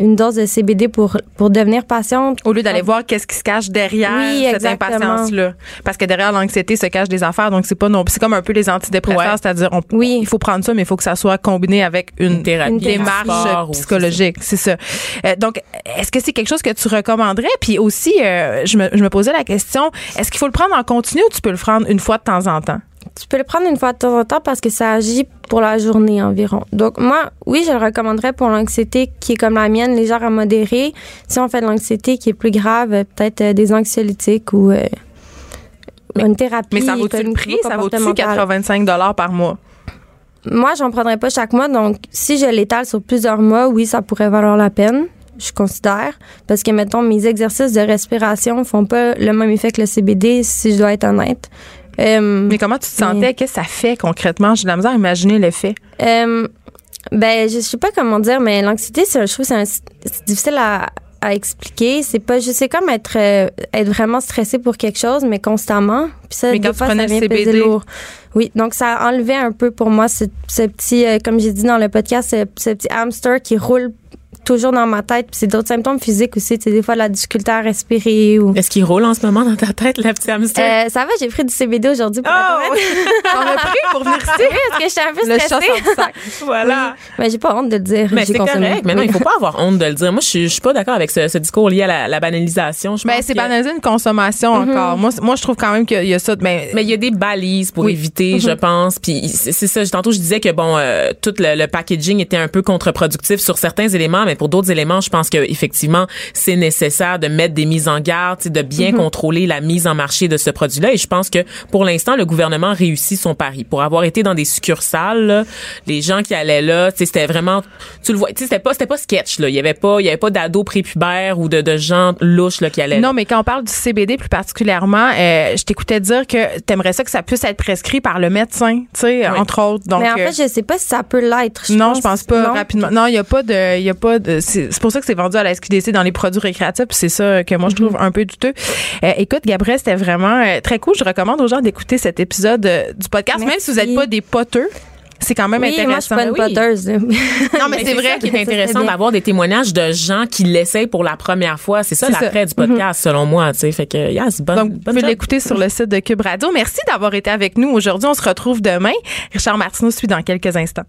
une dose de CBD pour pour devenir patiente Au lieu d'aller voir qu'est-ce qui se cache derrière Oui, cette impatience-là. Parce que derrière l'anxiété se cachent des affaires. Donc, c'est pas non C'est comme un peu les antidépresseurs. Ouais. C'est-à-dire, on- Oui. il faut prendre ça, mais il faut que ça soit combiné avec une, Une thérapie, une démarche sport psychologique. C'est ça. Euh, donc, est-ce que c'est quelque chose que tu recommanderais? Puis aussi, euh, je, me, je me posais la question, est-ce qu'il faut le prendre en continu ou tu peux le prendre une fois de temps en temps? Tu peux le prendre une fois de temps en temps parce que ça agit pour la journée environ. Donc moi, oui, je le recommanderais pour l'anxiété qui est comme la mienne, légère à modérée. Si on fait de l'anxiété qui est plus grave, peut-être euh, des anxiolytiques ou euh, une thérapie. Mais ça vaut-tu le prix? Ça vaut-tu comportementale. 85 par mois? Moi, j'en prendrais pas chaque mois. Donc, si je l'étale sur plusieurs mois, oui, ça pourrait valoir la peine. Je considère. Parce que, mettons, mes exercices de respiration font pas le même effet que le CBD, si je dois être honnête. Euh, Mais comment tu te sentais? Mais- Qu'est-ce que ça fait concrètement? J'ai de la misère à imaginer l'effet. Euh, ben, je sais pas comment dire, mais l'anxiété, c'est- je trouve c'est difficile à, à expliquer. C'est pas, je sais comme être, euh, être vraiment stressé pour quelque chose, mais constamment. Puis ça, Mais des quand tu fois, ça vient peser lourd. Oui, donc ça a enlevé un peu pour moi ce, ce petit, euh, comme j'ai dit dans le podcast, ce, ce petit hamster qui roule toujours dans ma tête. Puis c'est d'autres symptômes physiques aussi. Tu sais, des fois, la difficulté à respirer ou. Est-ce qu'il roule en ce moment dans ta tête, la petite hamster? Euh, ça va, j'ai pris du CBD aujourd'hui pour Oh! On a pris pour venir ici? Oui, parce que j'étais un peu Le chat stressée. du sac. voilà. Mais j'ai pas honte de le dire. Mais J'ai c'est consommé. correct. Mais non, il faut pas avoir honte de le dire. Moi, je suis, je suis pas d'accord avec ce, ce discours lié à la, la banalisation. Je Ben, c'est que- banaliser une consommation encore. Moi, moi, je trouve quand même qu'il y a ça. Ben, Mais il y a des balises pour Oui. éviter, je pense. Puis c'est c'est ça. Tantôt, je disais que bon, euh, tout le, le packaging était un peu contre-productif sur certains éléments, mais pour d'autres éléments, je pense que effectivement, c'est nécessaire de mettre des mises en garde, tu sais, de bien contrôler la mise en marché de ce produit-là. Et je pense que pour l'instant, le gouvernement réussit son pari. Pour avoir été dans des succursales, là, les gens qui allaient là, tu sais, c'était vraiment, tu le vois, tu sais, c'était pas, c'était pas sketch là. Il y avait pas, il y avait pas d'ados prépubères ou de, de gens louches là qui allaient. là. Non, mais quand on parle du CBD plus particulièrement, euh, je t'écoutais dire que t'aimerais ça que ça puisse être prescrit par le médecin, tu sais, Oui. entre autres. Donc, mais en euh, fait, je sais pas si ça peut l'être. non, je pense pas non. rapidement. Non, il y a pas de, il y a pas de. C'est c'est pour ça que c'est vendu à la SQDC dans les produits récréatifs. C'est ça que moi je trouve un peu douteux. Euh, écoute, Gabriel, c'était vraiment euh, très cool. Je recommande aux gens d'écouter cet épisode euh, du podcast, même si vous n'êtes pas des poteux. C'est quand même Oui, moi, je suis intéressant. pas une Oui. poteuse. Non, mais Mais c'est vrai. ça qui Ça, est intéressant d'avoir des témoignages de gens qui l'essayent pour la première fois. C'est ça l'attrait du podcast, selon moi. Tu sais, fait que, c'est bonne, Donc, vous bonne pouvez job. l'écouter sur le site de Cube Radio. Merci d'avoir été avec nous aujourd'hui. On se retrouve demain. Richard Martineau suit dans quelques instants.